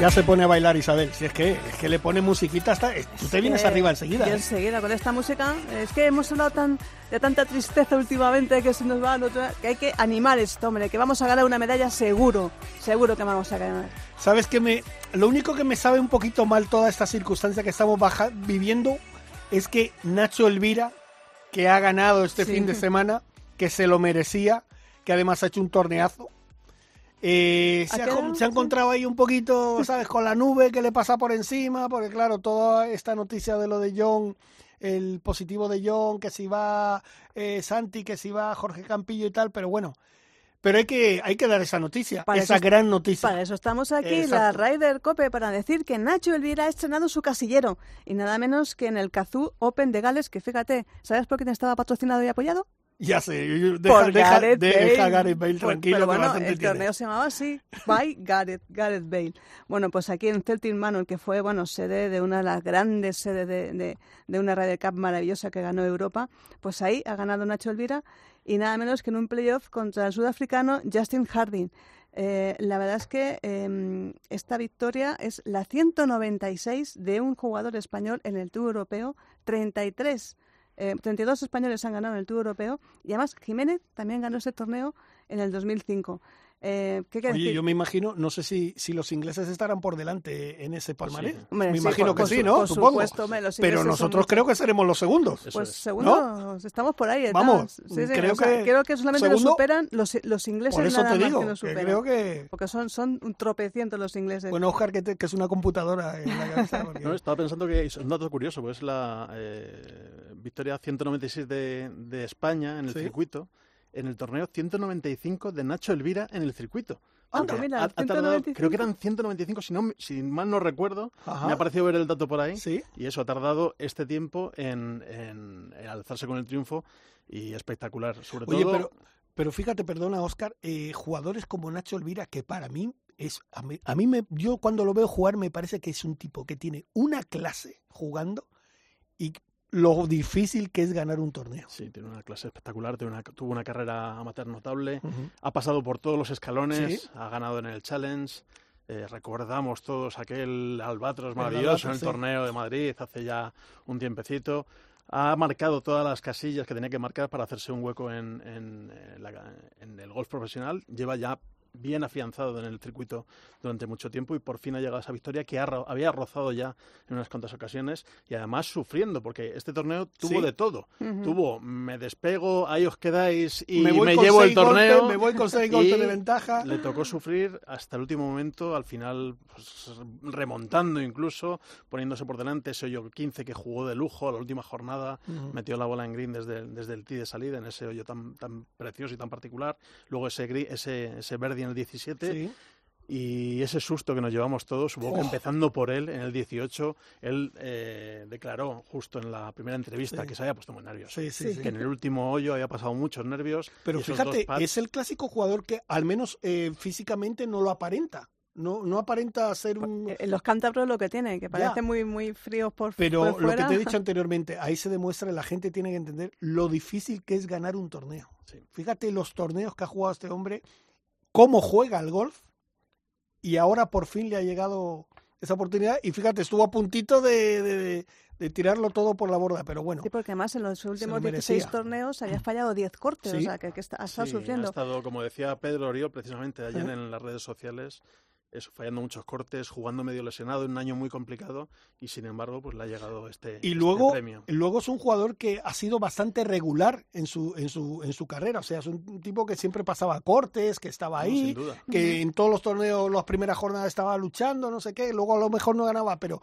Ya se pone a bailar Isabel, si es que, es que le pone musiquita hasta... Tú te vienes Eh, arriba enseguida. ¿eh? enseguida con esta música. Es que hemos hablado tan, de tanta tristeza últimamente que se nos va a que hay que animar esto, hombre, que vamos a ganar una medalla seguro. Seguro que vamos a ganar. ¿Sabes qué me.? Lo único que me sabe un poquito mal toda esta circunstancia que estamos baja- viviendo es que Nacho Elvira, que ha ganado este Sí. fin de semana, que se lo merecía, que además ha hecho un torneazo. Eh, ¿Ha se, ha, se encontrado ahí un poquito, ¿sabes? Con la nube que le pasa por encima, porque claro, toda esta noticia de lo de John, el positivo de John, que si va eh, Santi, que si va Jorge Campillo y tal, pero bueno, pero hay que, hay que dar esa noticia, Para esa eso- gran noticia. Para eso estamos aquí, Exacto. la Ryder Cope, para decir que Nacho Elvira ha estrenado su casillero. Y nada menos que en el Kazoo Open de Gales, que fíjate, ¿sabes por quién estaba patrocinado y apoyado? Ya sé, deja, por deja, Gareth deja Bale. a Gareth Bale tranquilo, pero bueno, el tiene. torneo se llamaba así, by Gareth, Gareth Bale. Bueno, pues aquí en Celtic Manor, que fue, bueno, sede de una de las grandes sedes de, de, de una Ryder Cup maravillosa que ganó Europa, pues ahí ha ganado Nacho Elvira y nada menos que en un playoff contra el sudafricano Justin Harding. Eh, la verdad es que eh, esta victoria es la 196 de un jugador español en el Tour Europeo, 33 eh, 32 españoles han ganado en el Tour Europeo y además Jiménez también ganó ese torneo en el 2005. Eh, ¿Qué Oye, decir? yo me imagino, no sé si, si los ingleses estarán por delante en ese palmarés. Sí. Hombre, me sí, imagino por- que por sí, ¿no? por Supongo. supuesto, Pero nosotros creo que seremos los segundos. Eso Pues es. segundos, estamos por ahí. Vamos, Sí, sí, creo o sea, que creo que solamente segundo- lo superan los, los ingleses Por eso nada te digo, que lo que superan. creo que... Porque son, son un tropecientos los ingleses. Bueno, Oscar, que, te- que es una computadora en la cabeza. porque- No, estaba pensando que es un dato curioso, pues es la eh, victoria 196 de, de España en el Sí. circuito, en el torneo 195 de Nacho Elvira en el circuito. Anda, Porque mira, ha- ha tardado- 195. creo que eran 195, si, no, si mal no recuerdo, Ajá. me ha parecido ver el dato por ahí, Sí. y eso ha tardado este tiempo en, en- en alzarse con el triunfo, y espectacular, sobre Oye, todo... pero, pero fíjate, perdona, Oscar, eh, jugadores como Nacho Elvira, que para mí es. A mí, a mí me, yo cuando lo veo jugar me parece que es un tipo que tiene una clase jugando y lo difícil que es ganar un torneo. Sí, tiene una clase espectacular, tiene una- tuvo una carrera amateur notable, ha pasado por todos los escalones, Sí. ha ganado en el Challenge. eh, recordamos todos aquel albatros El maravilloso en el sí. torneo de Madrid hace ya un tiempecito. Ha marcado todas las casillas que tenía que marcar para hacerse un hueco en, en, eh, la- en el golf profesional. Lleva ya bien afianzado en el circuito durante mucho tiempo y por fin ha llegado a esa victoria que ha había rozado ya en unas cuantas ocasiones y además sufriendo porque este torneo tuvo Sí. de todo. Ujú. Tuvo, me despego, ahí os quedáis y me, con llevo el golpes, torneo. me voy con seis golpes de ventaja. Le tocó sufrir hasta el último momento, al final pues, remontando incluso, poniéndose por delante ese hoyo 15 que jugó de lujo a la última jornada, Ujú. metió la bola en green desde, desde el tee de salida en ese hoyo tan, tan precioso y tan particular. Luego ese, ese, ese en el 17 Sí. y ese susto que nos llevamos todos, supongo que empezando por él, en el 18, él eh, declaró justo en la primera entrevista Sí. que se había puesto muy nervioso. Sí, sí, sí. Que en el último hoyo había pasado muchos nervios. Pero fíjate, pads- es el clásico jugador que al menos eh, físicamente no lo aparenta. No, no aparenta ser un... Eh, Los cántabros lo que tienen, que parecen muy, muy fríos por, Pero por lo que te he dicho anteriormente, ahí se demuestra, la gente tiene que entender lo difícil que es ganar un torneo. Sí. Fíjate los torneos que ha jugado este hombre, cómo juega al golf, y ahora por fin le ha llegado esa oportunidad y fíjate, estuvo a puntito de, de- de tirarlo todo por la borda, pero bueno. Sí, porque además en los últimos lo 16 merecía. torneos había fallado 10 cortes, o sea, que, que está, ha estado Sí, sufriendo. Ha estado, como decía Pedro Oriol, precisamente ayer en las redes sociales, eso, fallando muchos cortes, jugando medio lesionado en un año muy complicado y sin embargo, pues le ha llegado este, Y este luego, premio. luego es un jugador que ha sido bastante regular en su, en su, en su carrera. O sea, es un tipo que siempre pasaba cortes, que estaba No, ahí, sin duda. que en todos los torneos, las primeras jornadas estaba luchando, no sé qué, luego a lo mejor no ganaba, pero,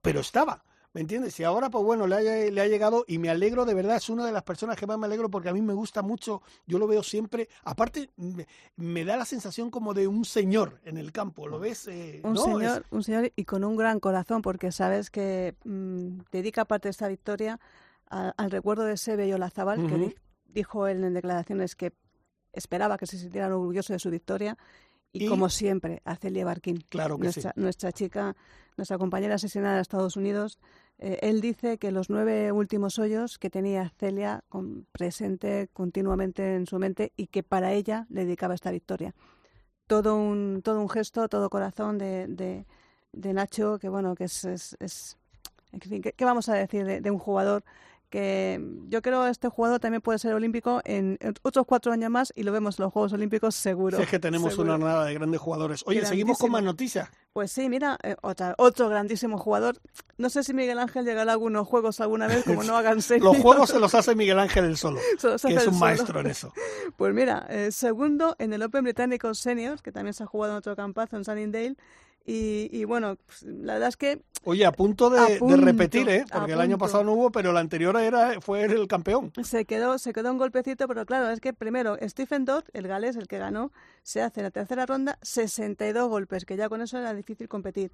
pero estaba. ¿Me entiendes? Y ahora, pues bueno, le ha, le ha llegado y me alegro, de verdad, es una de las personas que más me alegro porque a mí me gusta mucho, yo lo veo siempre, aparte me, me da la sensación como de un señor en el campo, ¿lo ves? Eh, Un ¿no? Es- señor, un señor y con un gran corazón, porque sabes que mm, dedica parte de esta victoria a- al recuerdo de Sebe Yolazábal, que Ujú. di- dijo él en declaraciones que esperaba que se sintieran orgullosos de su victoria. Y, Y- como siempre, a Celia Barquín, Claro que nuestra, sí. nuestra chica, nuestra compañera asesinada de Estados Unidos. Eh, él dice que los nueve últimos hoyos que tenía Celia con- presente continuamente en su mente y que para ella le dedicaba esta victoria todo un, todo un gesto, todo corazón de, de, de Nacho, que bueno, que es, es, es- en fin, ¿qué, vamos a decir de, de un jugador que yo creo este jugador también puede ser olímpico en, otros cuatro años más y lo vemos en los Juegos Olímpicos seguro. Si es que tenemos seguro. una nada de grandes jugadores. Oye, seguimos con más noticias. Pues sí, mira, eh, otra, otro grandísimo jugador. No sé si Miguel Ángel llegará a algunos juegos alguna vez, como no hagan serie. Los juegos se los hace Miguel Ángel el solo, que es un solo. maestro en eso. Pues mira, eh, segundo en el Open Británico Seniors, que también se ha jugado en otro campazo en Sunningdale. Y, y bueno, pues, la verdad es que Oye, a punto de, A de punto, repetir, ¿eh? Porque el año pasado no hubo, pero el anterior era fue el campeón. se quedó, se quedó un golpecito, pero claro, es que primero Stephen Dodd, el galés, el que ganó, se hace en la tercera ronda 62 golpes, que ya con eso era difícil competir.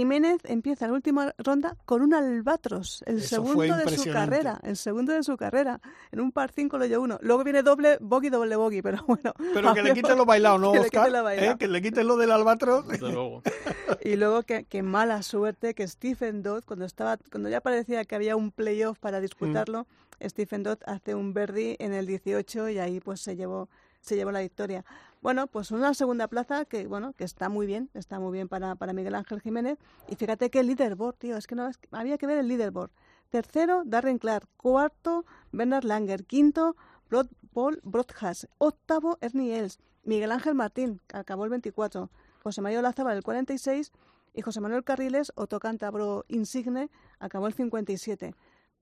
Jiménez empieza la última ronda con un albatros, el Eso segundo de su carrera, el segundo de su carrera. En un par 5 lo llevó uno. Luego viene doble, bogey, doble bogey, pero bueno. Pero que le quiten lo bailado, ¿no, Que le Oscar? quiten lo bailado. ¿Eh? Que le quiten lo del albatros. Luego. Y luego que, que mala suerte que Stephen Dodd, cuando estaba, cuando ya parecía que había un playoff para disputarlo, Stephen Dodd hace un birdie en el 18 y ahí pues se llevó, se llevó la victoria. Bueno, pues una segunda plaza que bueno, que está muy bien, está muy bien para, para Miguel Ángel Jiménez. Y fíjate que el leaderboard, tío, es que no había que ver el leaderboard. Tercero, Darren Clark. Cuarto, Bernard Langer. Quinto, Brod- Paul Brodhas. Octavo, Ernie Els. Miguel Ángel Martín, acabó el 24. José Mario Lazábal, el 46. Y José Manuel Carriles, Otto Cántabro Insigne, acabó el 57.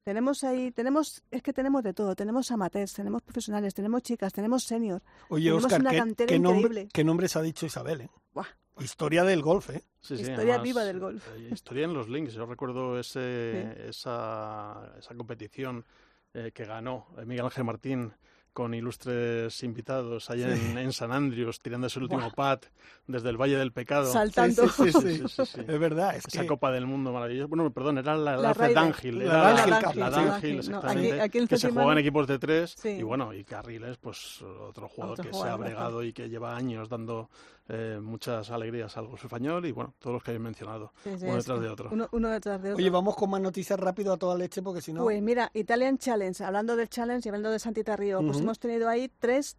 Tenemos ahí, tenemos, es que tenemos de todo. Tenemos amateurs, tenemos profesionales, tenemos chicas, tenemos senior. Oye, Tenemos Oscar, una ¿qué, cantera qué nombre, increíble. qué nombres ha dicho Isabel? ¿eh? Buah. Historia del golf, ¿eh? Sí, sí, Historia además, viva del golf. eh, historia en los links. Yo recuerdo ese, esa, esa competición eh, que ganó Miguel Ángel Martín con ilustres invitados allá en, en San Andrews, tirándose el último Buah. pat desde el Valle del Pecado. Saltando. Sí. Es verdad, es Esa que... Copa del Mundo maravillosa. Bueno, perdón, era la, La la, Era la, No, exactamente. aquí- aquí el que se Festival- juegan equipos de tres. Y bueno, y Carriles, pues otro jugador Otro que se ha bregado y que lleva años dando eh, muchas alegrías al golf español. Y bueno, todos los que habéis mencionado, Sí, sí, uno detrás de otro. Uno, uno detrás de otro. Oye, vamos con más noticias rápido a toda leche porque si no... Pues mira, Italian Challenge, hablando del Challenge y hablando de Santita Río, pues hemos tenido ahí tres,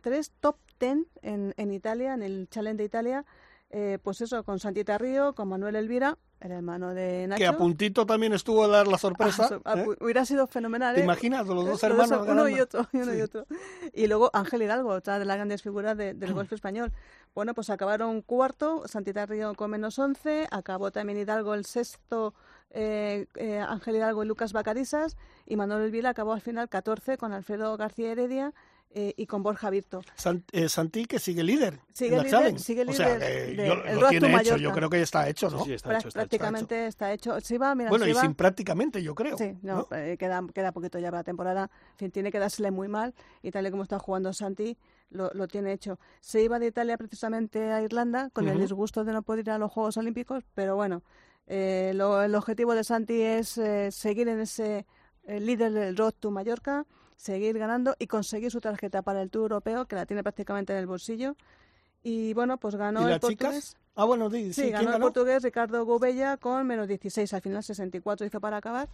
tres top ten en, en Italia, en el Challenge de Italia. Eh, pues eso, con Santita Río, con Manuel Elvira, el hermano de Nacho. que a puntito también estuvo a dar la sorpresa. Ah, so- ah, ¿eh? hu- Hubiera sido fenomenal. ¿Te ¿eh? imaginas? Los dos Los hermanos uno y otro, y uno y Sí. otro. Y luego Ángel Hidalgo, otra de las grandes figuras de- del golf español. Bueno, pues acabaron cuarto, Santita Río con menos 11, acabó también Hidalgo el sexto, eh, eh, Ángel Hidalgo y Lucas Bacarisas, y Manuel Elvira acabó al final 14 con Alfredo García Heredia eh, y con Borja Virto. Sant- eh, Santi que sigue líder Sigue en la líder, sigue o sea, líder de- yo- el lo tiene hecho, yo creo que ya está hecho, ¿no? Sí, sí, está Prá- hecho, está hecho. prácticamente está hecho. Sí, va, mira, bueno, sí y va. sin prácticamente, yo creo. Sí, no, ¿no? eh, queda, queda poquito ya para la temporada. En fin, tiene que dársele muy mal y tal y como está jugando Santi, lo, lo tiene hecho. Se iba de Italia precisamente a Irlanda con el disgusto de no poder ir a los Juegos Olímpicos, pero bueno, eh, lo- el objetivo de Santi es eh, seguir en ese eh, líder del Road to Mallorca, seguir ganando y conseguir su tarjeta para el Tour Europeo, que la tiene prácticamente en el bolsillo. Y bueno, pues ganó ¿Y el portugués. chicas? Ah, bueno, Sí, sí, ¿quién ganó el portugués Ricardo Gubella con menos 16, al final 64 hizo para acabar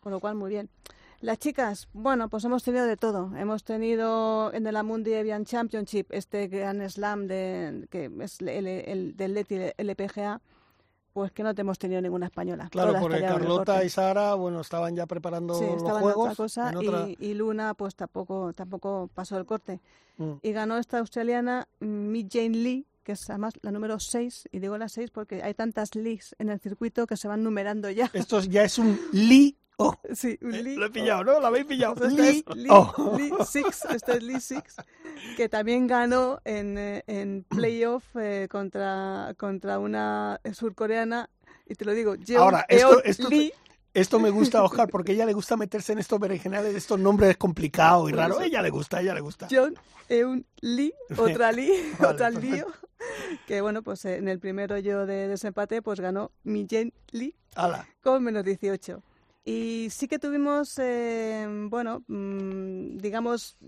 con lo cual muy bien. Las chicas, bueno, pues hemos tenido de todo. Hemos tenido en el Amundi Evian Championship este Grand Slam de, que es el, el- del LETI, el LPGA, pues que no te hemos tenido ninguna española. Claro, Todas porque Carlota y Sara, bueno, estaban ya preparando Sí, los en juegos. otra cosa en otra- Y, y Luna pues tampoco tampoco pasó el corte. Mm. Y ganó esta australiana mm, Mi Jane Lee, que es además la número 6, y digo la 6 porque hay tantas Lees en el circuito que se van numerando ya. Esto ya es un Lee. Oh, Sí, eh, Lee. lo he pillado, ¿no? Lo habéis pillado. Esto Lee. es Lee, Oh. Lee Six, esto es Lee Six, que también ganó en, eh, en playoff eh, contra, contra una surcoreana, y te lo digo, Jeon Ahora, esto- esto- Lee, Esto me gusta, Oscar, porque a ella le gusta meterse en estos berenjenales, estos nombres complicados y raros. ella le gusta, ella le gusta. Jeon Eun Lee, otra Lee, Vale, otra lío, que bueno, pues eh, en el primer hoyo de desempate pues ganó Mi Jane Lee Ala. con menos 18. Y sí que tuvimos, eh, bueno, mm, digamos,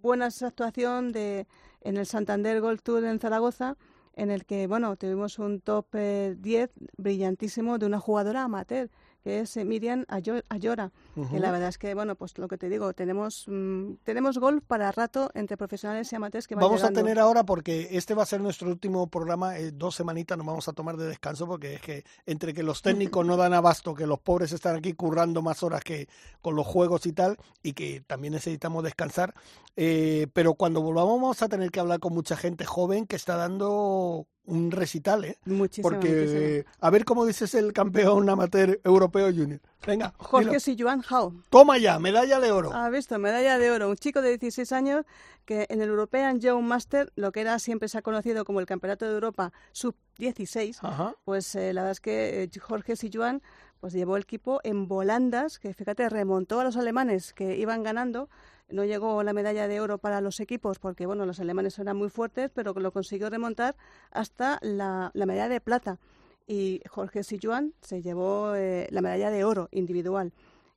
buena actuación de, en el Santander Gold Tour en Zaragoza, en el que, bueno, tuvimos un top eh, 10 brillantísimo de una jugadora amateur, que es eh, Miriam Ayo- Ayora, que la verdad es que, bueno, pues lo que te digo, tenemos, mm, tenemos golf para rato entre profesionales y amateurs que van Vamos a tener ahora, porque este va a ser nuestro último programa, eh, dos semanitas nos vamos a tomar de descanso, porque es que entre que los técnicos no dan abasto, que los pobres están aquí currando más horas que con los juegos y tal, y que también necesitamos descansar, eh, pero cuando volvamos vamos a tener que hablar con mucha gente joven que está dando un recital, ¿eh? Muchísimo, Porque, muchísimo. a ver cómo dices el campeón amateur europeo junior. Venga, Jorge. Sijuan Hao. toma ya, medalla de oro. Ha visto, medalla de oro. Un chico de 16 años que en el European Young Master, lo que era siempre se ha conocido como el Campeonato de Europa Sub-16, Ajá. pues eh, la verdad es que eh, Jorge Sijuan pues llevó el equipo en volandas, que fíjate, remontó a los alemanes que iban ganando. No llegó la medalla de oro para los equipos porque, bueno, los alemanes eran muy fuertes, pero lo consiguió remontar hasta la, la medalla de plata. Y Jorge Sijuan se llevó eh, la medalla de oro individual.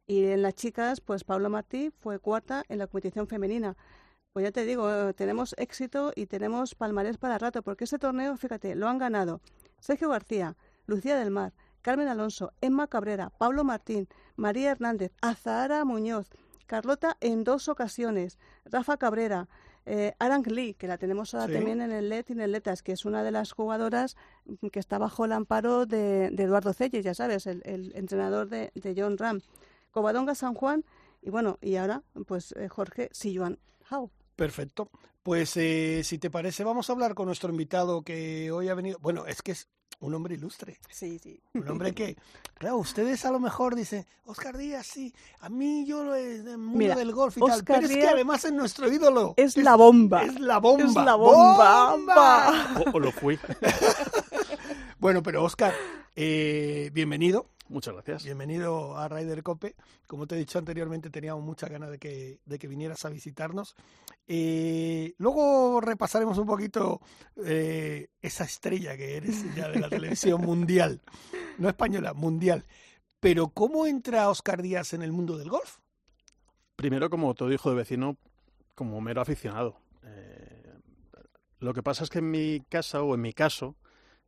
Y en las chicas, pues Pablo Martí fue cuarta en la competición femenina. Pues ya te digo, tenemos éxito y tenemos palmarés para rato, porque este torneo, fíjate, lo han ganado Sergio García, Lucía del Mar, Carmen Alonso, Emma Cabrera, Pablo Martín, María Hernández, Azahara Muñoz, Carlota en dos ocasiones, Rafa Cabrera, eh, Arang Lee, que la tenemos ahora Sí. también en el LED y en el Letas, que es una de las jugadoras que está bajo el amparo de, de Eduardo Celles, ya sabes, el, el entrenador de, de John Ram. Covadonga San Juan y bueno, y ahora pues eh, Jorge Sijuan Hao. Perfecto. Pues eh, si te parece, vamos a hablar con nuestro invitado que hoy ha venido. Bueno, es que es un hombre ilustre. Sí, sí. Un hombre que, claro, ustedes a lo mejor dicen, Oscar Díaz, sí, a mí yo lo es del mundo Mira, del golf y tal, Óscar pero es que Díaz además es nuestro ídolo. Es la bomba. Es la bomba. Es la bomba. ¡Bomba! O, o lo fui. Bueno, pero Oscar, eh, bienvenido. Muchas gracias. Bienvenido a Ryder Cope. Como te he dicho anteriormente, teníamos muchas ganas de que, de que vinieras a visitarnos. Eh, luego repasaremos un poquito eh, esa estrella que eres ya de la televisión mundial. No española, mundial. Pero ¿cómo entra Oscar Díaz en el mundo del golf? Primero, como todo hijo de vecino, como mero aficionado. Eh, lo que pasa es que en mi casa, o en mi caso,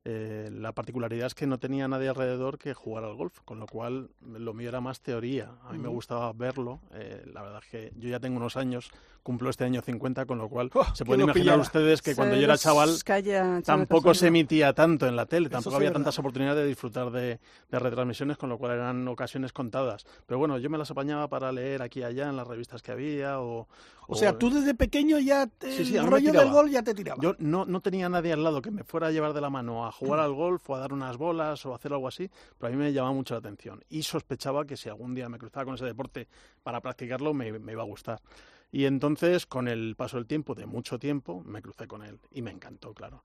eh, la particularidad es que no tenía nadie alrededor que jugara al golf, con lo cual lo mío era más teoría. A mí me Ujú. gustaba verlo. eh, la verdad es que yo ya tengo unos años, cumplo este año 50, con lo cual Oh, se pueden imaginar pillara. ustedes que cuando Se yo era chaval calla, tampoco se emitía tanto en la tele, Eso tampoco había verdad. tantas oportunidades de disfrutar de, de retransmisiones, con lo cual eran ocasiones contadas. Pero bueno, yo me las apañaba para leer aquí y allá en las revistas que había o... O sea, tú desde pequeño ya te- Sí, sí, el me rollo del golf ya te tiraba. Yo no, no tenía nadie al lado que me fuera a llevar de la mano a jugar al golf o a dar unas bolas o hacer algo así, pero a mí me llamaba mucho la atención y sospechaba que si algún día me cruzaba con ese deporte para practicarlo me, me iba a gustar. Y entonces, con el paso del tiempo, de mucho tiempo, me crucé con él y me encantó, claro.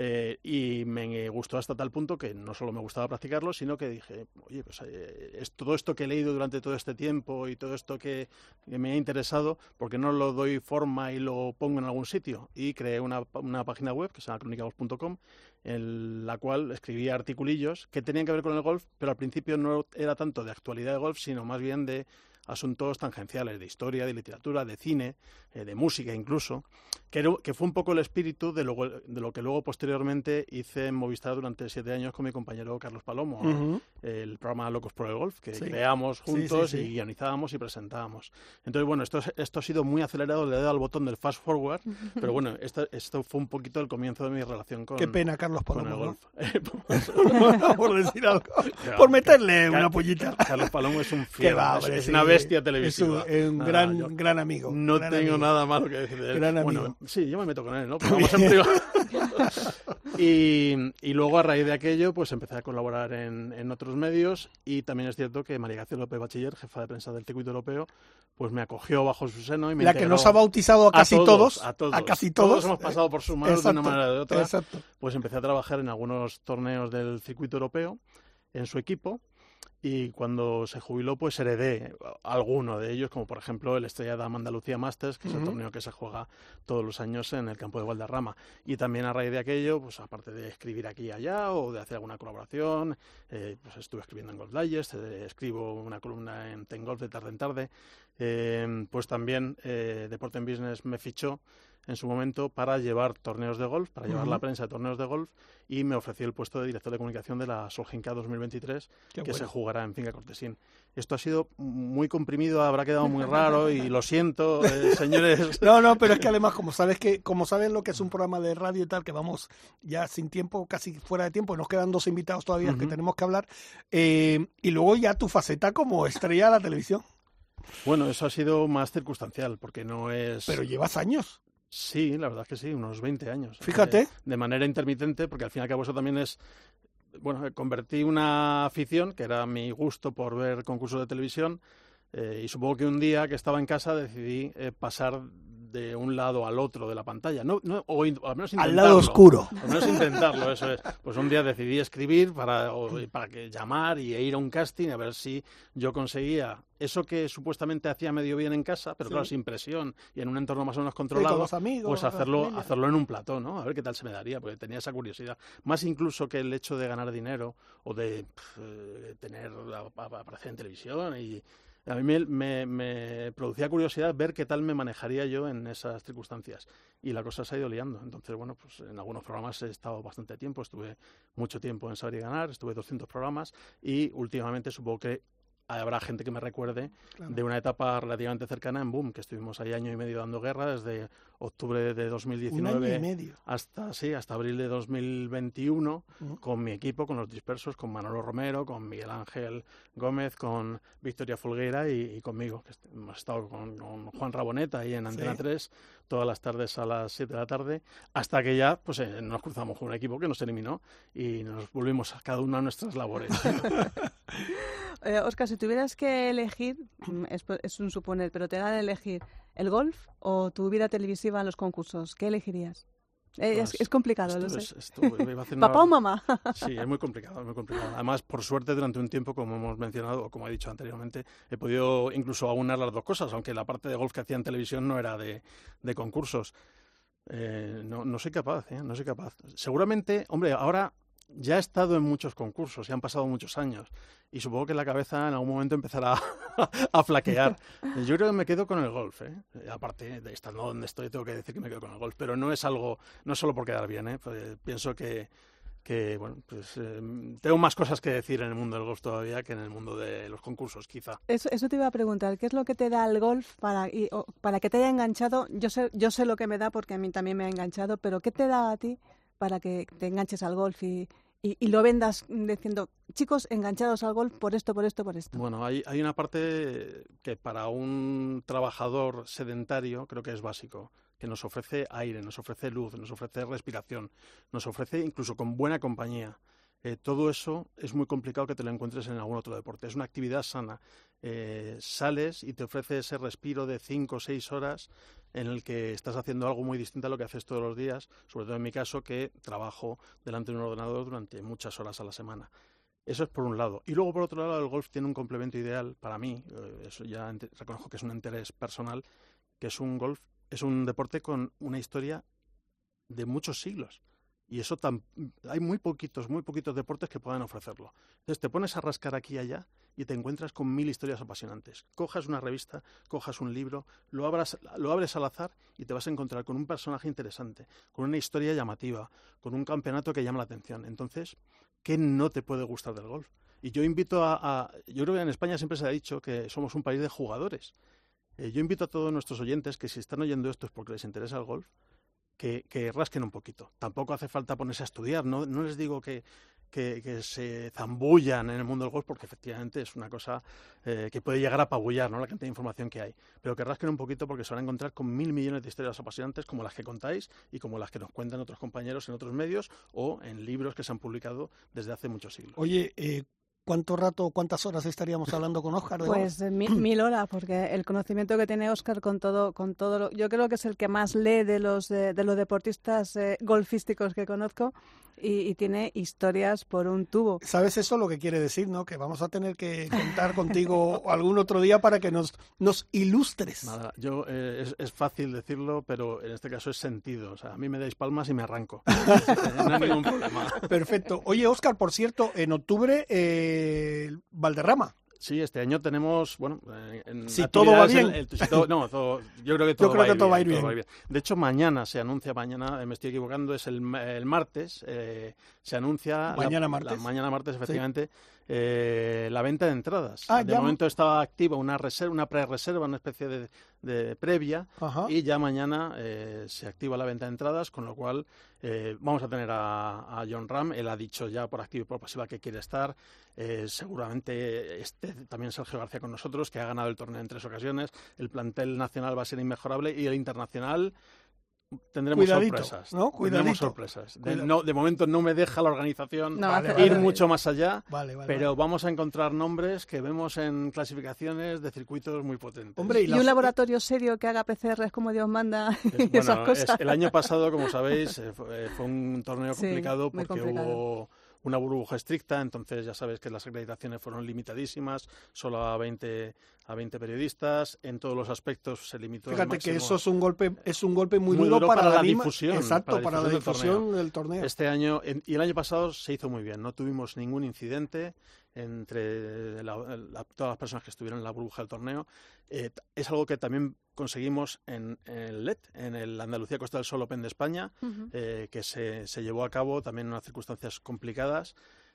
Eh, y me gustó hasta tal punto que no solo me gustaba practicarlo, sino que dije, oye, pues eh, es todo esto que he leído durante todo este tiempo y todo esto que, me ha interesado, ¿por qué no lo doy forma y lo pongo en algún sitio? Y creé una, una página web que se llama cronicagolf.com, en la cual escribía articulillos que tenían que ver con el golf, pero al principio no era tanto de actualidad de golf, sino más bien de asuntos tangenciales de historia, de literatura, de cine, eh, de música incluso, que, era- que fue un poco el espíritu de lo, de lo que luego posteriormente hice en Movistar durante siete años con mi compañero Carlos Palomo, Ujú. el programa Locos por el Golf, que Sí. creamos Sí, sí, juntos sí. y guionizábamos y presentábamos. Entonces, bueno, esto, es- esto ha sido muy acelerado, le he dado al botón del fast forward, pero bueno, esto, esto fue un poquito el comienzo de mi relación con, Qué pena, Carlos con el Palomo, ¿no? golf. por decir algo. Claro, por meterle una pollita. Carlos Palomo es un fiel, va, hombre, es una bestia Es televisiva. un, es un Nada, gran, yo gran amigo. no gran tengo amigo. nada malo que decir de él. Gran Bueno, amigo. sí, yo me meto con él, ¿no? Pero vamos en privado. y, y luego a raíz de aquello, pues empecé a colaborar en, en otros medios y también es cierto que María García López Bachiller, jefa de prensa del circuito europeo, pues me acogió bajo su seno y me La que nos ha bautizado a casi todos, a todos, a casi todos. hemos pasado por sus manos de una Exacto, manera o de otra. Exacto. Pues empecé a trabajar en algunos torneos del circuito europeo en su equipo y cuando se jubiló pues heredé alguno de ellos, como por ejemplo el Estrella de Andalucía Masters, que es el torneo que se juega todos los años en el campo de Valderrama. Y también a raíz de aquello, pues aparte de escribir aquí y allá o de hacer alguna colaboración, eh, pues estuve escribiendo en Golf Digest, eh, escribo una columna en Ten Golf de tarde en tarde, eh, pues también eh, Deporte en Business me fichó en su momento para llevar torneos de golf, para llevar la prensa de torneos de golf y me ofreció el puesto de director de comunicación de la Solginca 2023 Qué que se jugará en Finca Cortesín. Esto ha sido muy comprimido, habrá quedado muy raro y lo siento, eh, señores. No, no, pero es que además, como sabes que, como saben lo que es un programa de radio y tal, que vamos ya sin tiempo, casi fuera de tiempo, nos quedan dos invitados todavía que Ujú. tenemos que hablar, eh, y luego ya tu faceta como estrella de la televisión. Bueno, eso ha sido más circunstancial, porque no es... Pero llevas años. Sí, la verdad es que sí, unos 20 años. Fíjate. De, de manera intermitente, porque al fin y al cabo eso también es... Bueno, convertí una afición, que era mi gusto por ver concursos de televisión, eh, y supongo que un día que estaba en casa decidí eh, pasar de un lado al otro de la pantalla. No, no, o, in- o al menos Al intentarlo. lado oscuro. Al menos intentarlo, eso es. Pues un día decidí escribir para, o- para que llamar y ir a un casting a ver si yo conseguía eso que supuestamente hacía medio bien en casa, pero Sí. claro, sin presión y en un entorno más o menos Sí, con controlado, los amigos, pues hacerlo, hacerlo en un plató, ¿no? A ver qué tal se me daría, porque tenía esa curiosidad. Más incluso que el hecho de ganar dinero o de pf, eh, tener, aparecer en televisión y a mí me, producía curiosidad ver qué tal me manejaría yo en esas circunstancias. Y la cosa se ha ido liando. Entonces, bueno, pues en algunos programas he estado bastante tiempo, estuve mucho tiempo en Saber y Ganar, estuve 200 programas y últimamente supongo que habrá gente que me recuerde Claro. de una etapa relativamente cercana en Boom, que estuvimos ahí año y medio dando guerra desde octubre de Un 2019 año y medio. hasta sí, hasta abril de 2021 Ujú. con mi equipo, con los dispersos, con Manolo Romero, con Miguel Ángel Gómez, con Victoria Fulguera y, y conmigo, que hemos estado con, con Juan Raboneta ahí en Antena Sí. 3 todas las tardes a las 7 de la tarde, hasta que ya pues eh, nos cruzamos con un equipo que nos eliminó y nos volvimos a cada uno a nuestras labores. Eh, Oscar, si tuvieras que elegir, mm, es, es un suponer, pero te dan a elegir el golf o tu vida televisiva en los concursos, ¿qué elegirías? Eh, es, Pues, es complicado, esto lo sé. es- esto iba a hacer una- ¿Papá o mamá? Sí, es muy complicado, muy complicado. Además, por suerte, durante un tiempo, como hemos mencionado, o como he dicho anteriormente, he podido incluso aunar las dos cosas, aunque la parte de golf que hacía en televisión no era de, de concursos. Eh, no, no soy capaz, ¿eh? no soy capaz. Seguramente, hombre, ahora ya he estado en muchos concursos y han pasado muchos años y supongo que la cabeza en algún momento empezará a flaquear. Yo creo que me quedo con el golf, ¿eh? Eh, aparte de estando donde estoy, tengo que decir que me quedo con el golf, pero no es algo, no solo por quedar bien, ¿eh? Pues, pienso que, pues tengo más cosas que decir en el mundo del golf todavía que en el mundo de los concursos, quizá. Eso, eso te iba a preguntar, ¿qué es lo que te da el golf para que te haya enganchado? Yo sé, yo sé lo que me da porque a mí también me ha enganchado, pero ¿qué te da a ti para que te enganches al golf y, y, lo vendas diciendo, chicos, enganchados al golf por esto, por esto, por esto? Bueno, hay, hay una parte que para un trabajador sedentario creo que es básico, que nos ofrece aire, nos ofrece luz, nos ofrece respiración, nos ofrece incluso con buena compañía. Eh, todo eso es muy complicado que te lo encuentres en algún otro deporte. Es una actividad sana. Eh, sales y te ofrece ese respiro de cinco o seis horas en el que estás haciendo algo muy distinto a lo que haces todos los días, sobre todo en mi caso que trabajo delante de un ordenador durante muchas horas a la semana. Eso es por un lado. Y luego, por otro lado, el golf tiene un complemento ideal para mí, eh, eso ya reconozco que es un interés personal, que es un golf, es un deporte con una historia de muchos siglos. Y eso hay muy poquitos, muy poquitos deportes que puedan ofrecerlo. Entonces te pones a rascar aquí y allá y te encuentras con mil historias apasionantes. Cojas una revista, cojas un libro, lo, abras, lo abres al azar y te vas a encontrar con un personaje interesante, con una historia llamativa, con un campeonato que llama la atención. Entonces, ¿qué no te puede gustar del golf? Y yo invito a, a yo creo que en España siempre se ha dicho que somos un país de jugadores. Eh, yo invito a todos nuestros oyentes que si están oyendo esto es porque les interesa el golf, que, que, rasquen un poquito. Tampoco hace falta ponerse a estudiar, no, les digo que, que, que, se zambullan en el mundo del golf, porque efectivamente es una cosa eh, que puede llegar a apabullar, ¿no? la cantidad de información que hay. Pero que rasquen un poquito porque se van a encontrar con mil millones de historias apasionantes como las que contáis y como las que nos cuentan otros compañeros en otros medios o en libros que se han publicado desde hace muchos siglos. Oye, eh, ¿Cuánto rato, cuántas horas estaríamos hablando con Oscar? Pues mil, mil, horas, porque el conocimiento que tiene Oscar con todo, con todo, lo, yo creo que es el que más lee de los de, de los deportistas eh, golfísticos que conozco y, y, tiene historias por un tubo. ¿Sabes eso lo que quiere decir, no? Que vamos a tener que contar contigo algún otro día para que nos, nos ilustres. Nada, yo eh, es, es, fácil decirlo, pero en este caso es sentido. O sea, a mí me dais palmas y me arranco. no hay ningún problema. Perfecto. Oye, Oscar, por cierto, en octubre eh, Valderrama. Sí, este año tenemos, bueno, en si todo va bien. El, el, si todo, no, todo, yo creo que todo, yo creo va, que todo bien, va a ir bien. todo va a ir bien. De hecho, mañana se anuncia, mañana, me estoy equivocando, es el, el martes, eh, se anuncia. Mañana la, martes. La, mañana martes, efectivamente, sí. eh, la venta de entradas. Ah, de ya. momento estaba activa una reserva, una pre-reserva, una especie de, de previa, Ajá. y ya mañana eh, se activa la venta de entradas, con lo cual eh, vamos a tener a, a, John Ram. Él ha dicho ya por activa y por pasiva que quiere estar. Eh, seguramente esté también Sergio García con nosotros, que ha ganado el torneo en tres ocasiones. El plantel nacional va a ser inmejorable y el internacional tendremos Cuidadito, sorpresas. ¿no? Tendremos sorpresas. De, no, de, momento no me deja la organización no, vale, ir vale, mucho más allá, vale, vale, pero vamos a encontrar nombres que vemos en clasificaciones de circuitos muy potentes. Hombre, y, y un laboratorio serio que haga PCRs como Dios manda y es, esas bueno, cosas. Es, el año pasado, como sabéis, eh, fue, fue, un torneo sí, complicado porque complicado. hubo una burbuja estricta, entonces ya sabes que las acreditaciones fueron limitadísimas, solo a 20 a 20 periodistas, en todos los aspectos se limitó Fíjate máximo, que eso es un golpe es un golpe muy, muy duro, para, para, la, difusión, exacto, para la difusión, para la difusión del, torneo. del, torneo. Este año y el año pasado se hizo muy bien, no tuvimos ningún incidente entre la, la, todas las personas que estuvieron en la burbuja del torneo. Eh, es algo que también conseguimos en, en, el LED, en el Andalucía Costa del Sol Open de España, uh -huh. eh, que se, se, llevó a cabo también en unas circunstancias complicadas.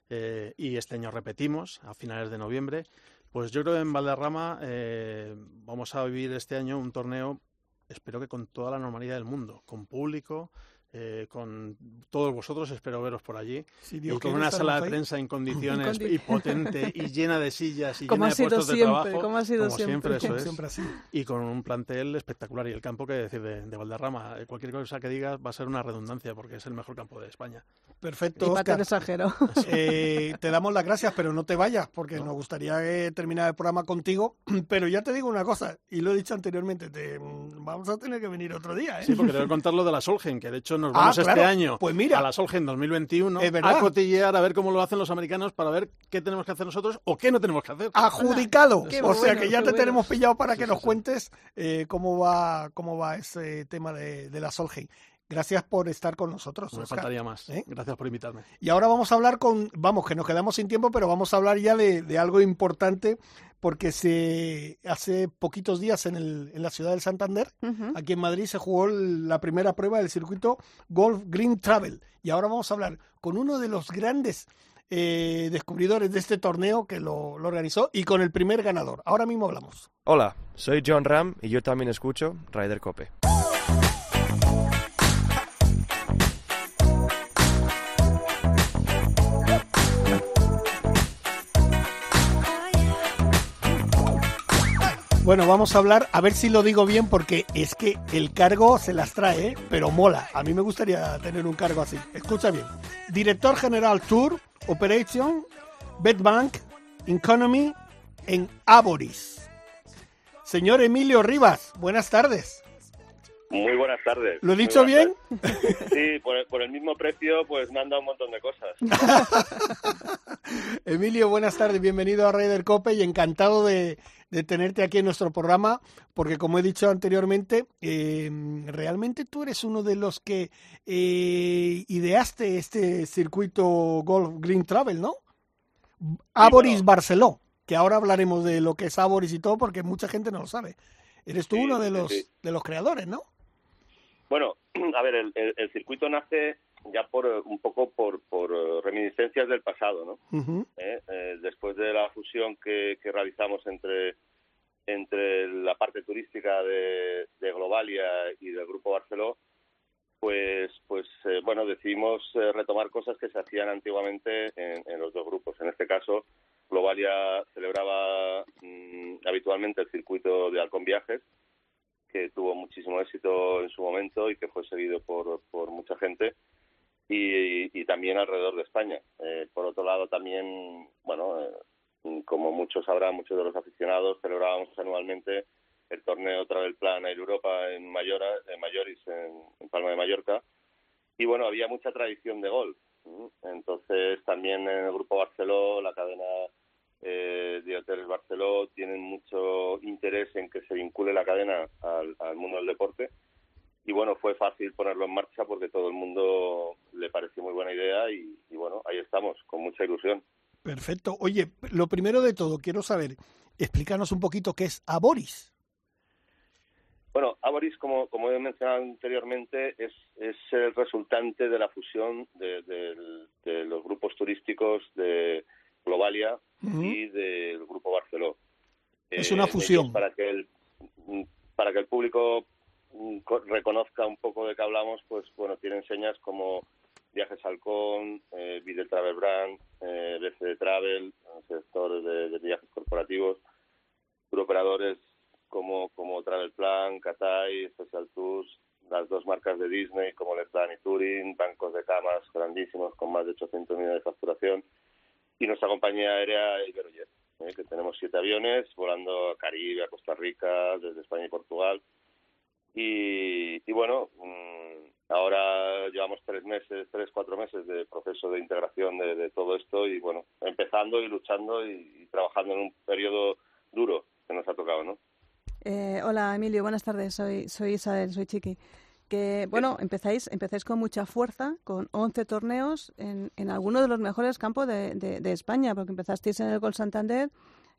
Eh, y este año repetimos a finales de noviembre. Pues yo creo que en Valderrama eh, vamos a vivir este año un torneo, espero que con toda la normalidad del mundo, con público, eh, con todos vosotros, espero veros por allí, y con una sala de prensa en condiciones y potente y llena de sillas y como llena de puestos siempre, de trabajo, como ha sido como siempre, siempre, eso siempre es, así. y con un plantel espectacular y el campo que decir de, de, Valderrama, cualquier cosa que digas va a ser una redundancia porque es el mejor campo de España. Perfecto, y Oscar. exagero. Eh, te damos las gracias, pero no te vayas porque no. nos gustaría eh, terminar el programa contigo, pero ya te digo una cosa y lo he dicho anteriormente, te, vamos a tener que venir otro día. ¿eh? Sí, porque debo contar lo de la Solgen, que de hecho nos vamos ah, claro. este año pues mira, a la Solgen 2021 es a cotillear a ver cómo lo hacen los americanos para ver qué tenemos que hacer nosotros o qué no tenemos que hacer. Adjudicado. o bueno, sea que ya te bueno. tenemos pillado para que sí, nos sí, cuentes eh, cómo va cómo va ese tema de, de la Solheim. Gracias por estar con nosotros. No me Oscar. faltaría más. ¿Eh? Gracias por invitarme. Y ahora vamos a hablar con, vamos, que nos quedamos sin tiempo, pero vamos a hablar ya de, de algo importante porque se hace poquitos días en, el, en la ciudad del Santander, uh -huh. aquí en Madrid, se jugó la primera prueba del circuito Golf Green Travel. Y ahora vamos a hablar con uno de los grandes eh, descubridores de este torneo que lo, lo, organizó y con el primer ganador. Ahora mismo hablamos. Hola, soy John Ram y yo también escucho Ryder Cope. Bueno, vamos a hablar, a ver si lo digo bien, porque es que el cargo se las trae, pero mola. A mí me gustaría tener un cargo así. Escucha bien. Director General Tour, Operation, Betbank, Economy en Aboris. Señor Emilio Rivas, buenas tardes. Muy buenas tardes. ¿Lo he dicho bien? tardes. Sí, por, el- por el mismo precio, pues me han dado un montón de cosas. Emilio, buenas tardes, bienvenido a Raider Cope y encantado de, de tenerte aquí en nuestro programa, porque como he dicho anteriormente, eh, realmente tú eres uno de los que eh, ideaste este circuito Golf Green Travel, ¿no? Aboris Barceló, que ahora hablaremos de lo que es Aboris y todo, porque mucha gente no lo sabe. Eres tú Sí, uno de los, sí. de los creadores, ¿no? Bueno, a ver, el, el- el circuito nace ya por eh, un poco por, por eh, reminiscencias del pasado, ¿no? ¿eh? Eh, después de la fusión que, que realizamos entre entre la parte turística de, de Globalia y del Grupo Barceló, pues pues eh, bueno decidimos eh, retomar cosas que se hacían antiguamente en, en los dos grupos. En este caso, Globalia celebraba mm, habitualmente el circuito de Halcón Viajes, que tuvo muchísimo éxito en su momento y que fue seguido por, por mucha gente y, también alrededor de España. Eh, por otro lado, también, bueno, eh, como muchos sabrán, muchos de los aficionados, celebrábamos anualmente el torneo Travel Plan Air Europa en Mayora, en Mayoris, en, en Palma de Mallorca. Y bueno, había mucha tradición de golf. Entonces, también en el Grupo Barceló, la cadena eh, de hoteles Barceló, tienen mucho interés en que se vincule la cadena al, al mundo del deporte y bueno, fue fácil ponerlo en marcha porque todo el mundo le pareció muy buena idea y, y bueno, ahí estamos, con mucha ilusión. Perfecto. Oye, lo primero de todo, quiero saber, explícanos un poquito qué es Aboris. Bueno, Aboris, como, como he mencionado anteriormente, es, es el resultante de la fusión de, de los grupos turísticos de Globalia y del Grupo Barceló. Es Eh, una fusión. ellos, Para que el, para que el público mm, co- reconozca un poco de qué hablamos, pues bueno, tienen señas como Viajes Halcón, eh, Videl Travel Brand, eh, BCD Travel, el sector de, de viajes corporativos, operadores como, como Travel Plan, Catay, Special Tours, las dos marcas de Disney como Le Plan y Touring, bancos de camas grandísimos con más de 800 millones de facturación y nuestra compañía aérea Iberojet, ¿eh? que tenemos siete aviones volando a Caribe, a Costa Rica, desde España y Portugal. Y, bueno, mm, ahora llevamos tres meses, tres, cuatro meses de proceso de integración de, de todo esto y bueno, empezando y luchando y, y trabajando en un periodo duro que nos ha tocado, ¿no? Eh, hola Emilio, buenas tardes. Soy, soy Isabel, soy Chiqui. Que bueno, empezáis, empezáis con mucha fuerza, con 11 torneos en, en algunos de los mejores campos de, de- de España, porque empezasteis en el Gol Santander,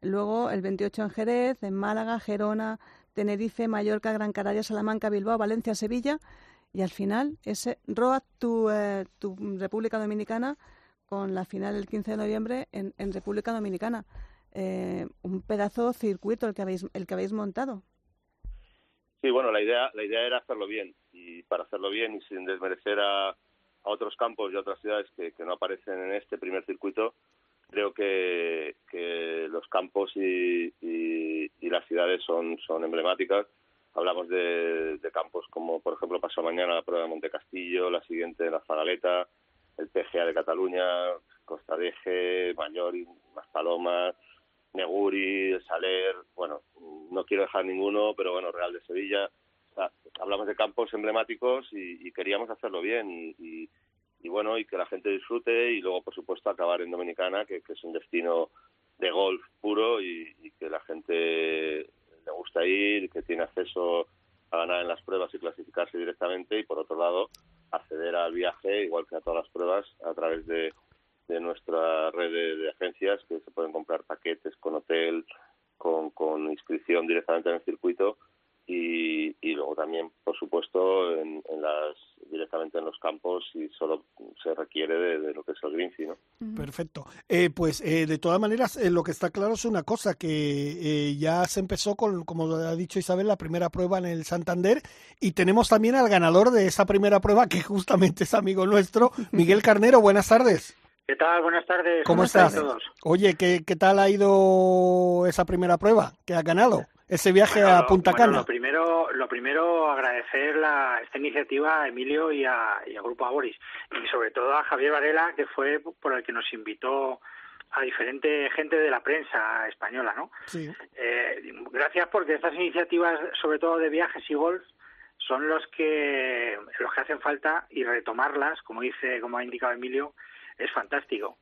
luego el 28 en Jerez, en Málaga, Gerona, Tenerife, Mallorca, Gran Canaria, Salamanca, Bilbao, Valencia, Sevilla, y al final ese Road to, eh, to República Dominicana con la final el 15 de noviembre en, en República Dominicana. Eh, un pedazo circuito el que habéis, el que habéis montado. Sí, bueno, la idea, la idea era hacerlo bien y para hacerlo bien y sin desmerecer a, a otros campos y otras ciudades que, no aparecen en este primer circuito, creo que, que los campos y, y- las ciudades son, son emblemáticas. Hablamos de, de campos como, por ejemplo, pasó mañana la prueba de Monte Castillo, la siguiente la Zagaleta, el PGA de Cataluña, Costa de Eje, Mallorca, Maspalomas, Neguri, Saler, bueno, no quiero dejar ninguno, pero bueno, Real de Sevilla. Hablamos de campos emblemáticos y, queríamos hacerlo bien y, bueno, y que la gente disfrute y luego, por supuesto, acabar en Dominicana, que, que es un destino de golf puro y, y que la gente le gusta ir, que tiene acceso a ganar en las pruebas y clasificarse directamente y, por otro lado, acceder al viaje, igual que a todas las pruebas, a través de, de nuestra red de, de agencias que se pueden comprar paquetes con hotel, con, con inscripción directamente en el circuito y, y luego también, por supuesto, en, en las directamente en los campos y solo se requiere de, de lo que es el green fee, ¿no? Perfecto. Eh, pues eh, de todas maneras, eh, lo que está claro es una cosa, que eh, ya se empezó con, como ha dicho Isabel, la primera prueba en el Santander y tenemos también al ganador de esa primera prueba, que justamente es amigo nuestro, Miguel Carnero. Buenas tardes. ¿Qué tal? Buenas tardes. ¿Cómo estás? todos? Oye, ¿qué, ¿qué tal ha ido esa primera prueba que has ganado? Ese viaje Bueno, a Punta bueno, Cana. lo primero, lo primero agradecer la, esta iniciativa a Emilio y a, y a Grupo Aboris y sobre todo a Javier Varela que fue por el que nos invitó a diferente gente de la prensa española, ¿no? Sí. Eh, gracias porque estas iniciativas, sobre todo de viajes y golf, son los que los que hacen falta y retomarlas, como dice, como ha indicado Emilio, es fantástico.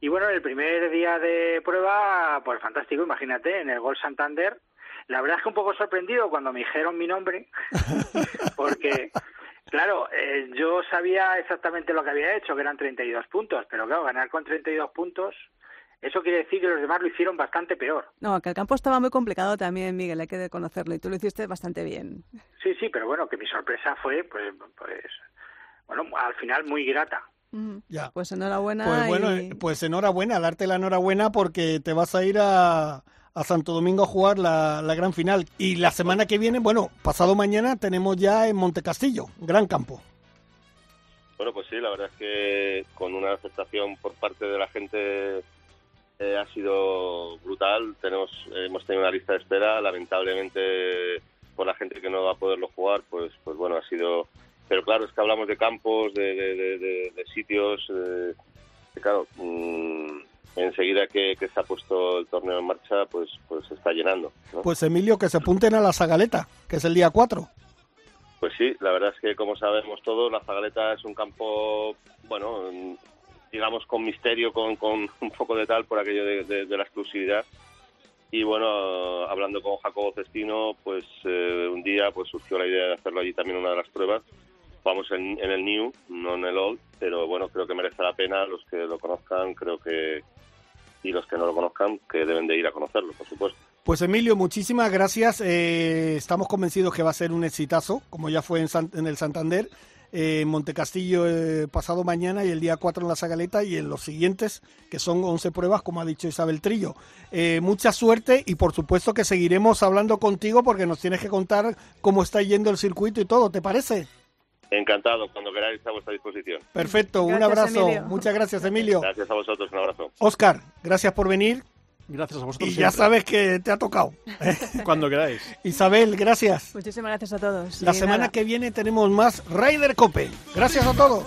Y bueno, el primer día de prueba, pues fantástico, imagínate, en el Gol Santander. La verdad es que un poco sorprendido cuando me dijeron mi nombre, porque, claro, eh, yo sabía exactamente lo que había hecho, que eran 32 puntos, pero claro, ganar con 32 puntos, eso quiere decir que los demás lo hicieron bastante peor. No, que el campo estaba muy complicado también, Miguel, hay que conocerlo, y tú lo hiciste bastante bien. Sí, sí, pero bueno, que mi sorpresa fue, pues, pues bueno, al final muy grata. Ya. Pues enhorabuena. Pues bueno, y... pues enhorabuena, darte la enhorabuena porque te vas a ir a, a Santo Domingo a jugar la, la, gran final. Y la semana que viene, bueno, pasado mañana tenemos ya en Montecastillo, gran campo. Bueno, pues sí, la verdad es que con una aceptación por parte de la gente eh, ha sido brutal. Tenemos, hemos tenido una lista de espera, lamentablemente por la gente que no va a poderlo jugar, pues, pues bueno, ha sido pero claro, es que hablamos de campos, de, de, de, de sitios, eh, claro, mmm, enseguida que, que, se ha puesto el torneo en marcha, pues, pues se está llenando. ¿no? Pues Emilio, que se apunten a la Zagaleta, que es el día 4. Pues sí, la verdad es que como sabemos todos, la Zagaleta es un campo, bueno, digamos con misterio, con, con un poco de tal por aquello de, la exclusividad y bueno, hablando con Jacobo Cestino, pues eh, un día pues surgió la idea de hacerlo allí también una de las pruebas vamos en, en, el New, no en el Old, pero bueno, creo que merece la pena los que lo conozcan, creo que y los que no lo conozcan, que deben de ir a conocerlo, por supuesto. Pues Emilio, muchísimas gracias. Eh, estamos convencidos que va a ser un exitazo, como ya fue en, San, en el Santander, eh, en Montecastillo eh, pasado mañana y el día 4 en la Zagaleta y en los siguientes, que son 11 pruebas, como ha dicho Isabel Trillo. Eh, mucha suerte y por supuesto que seguiremos hablando contigo porque nos tienes que contar cómo está yendo el circuito y todo, ¿te parece? Encantado, cuando queráis a vuestra disposición. Perfecto, gracias, un abrazo. Emilio. Muchas gracias, Emilio. Gracias a vosotros, un abrazo. Oscar, gracias por venir. Gracias a vosotros. Y siempre. ya sabes que te ha tocado. Cuando queráis. Isabel, gracias. Muchísimas gracias a todos. La semana nada. que viene tenemos más Ryder Cope. Gracias a todos.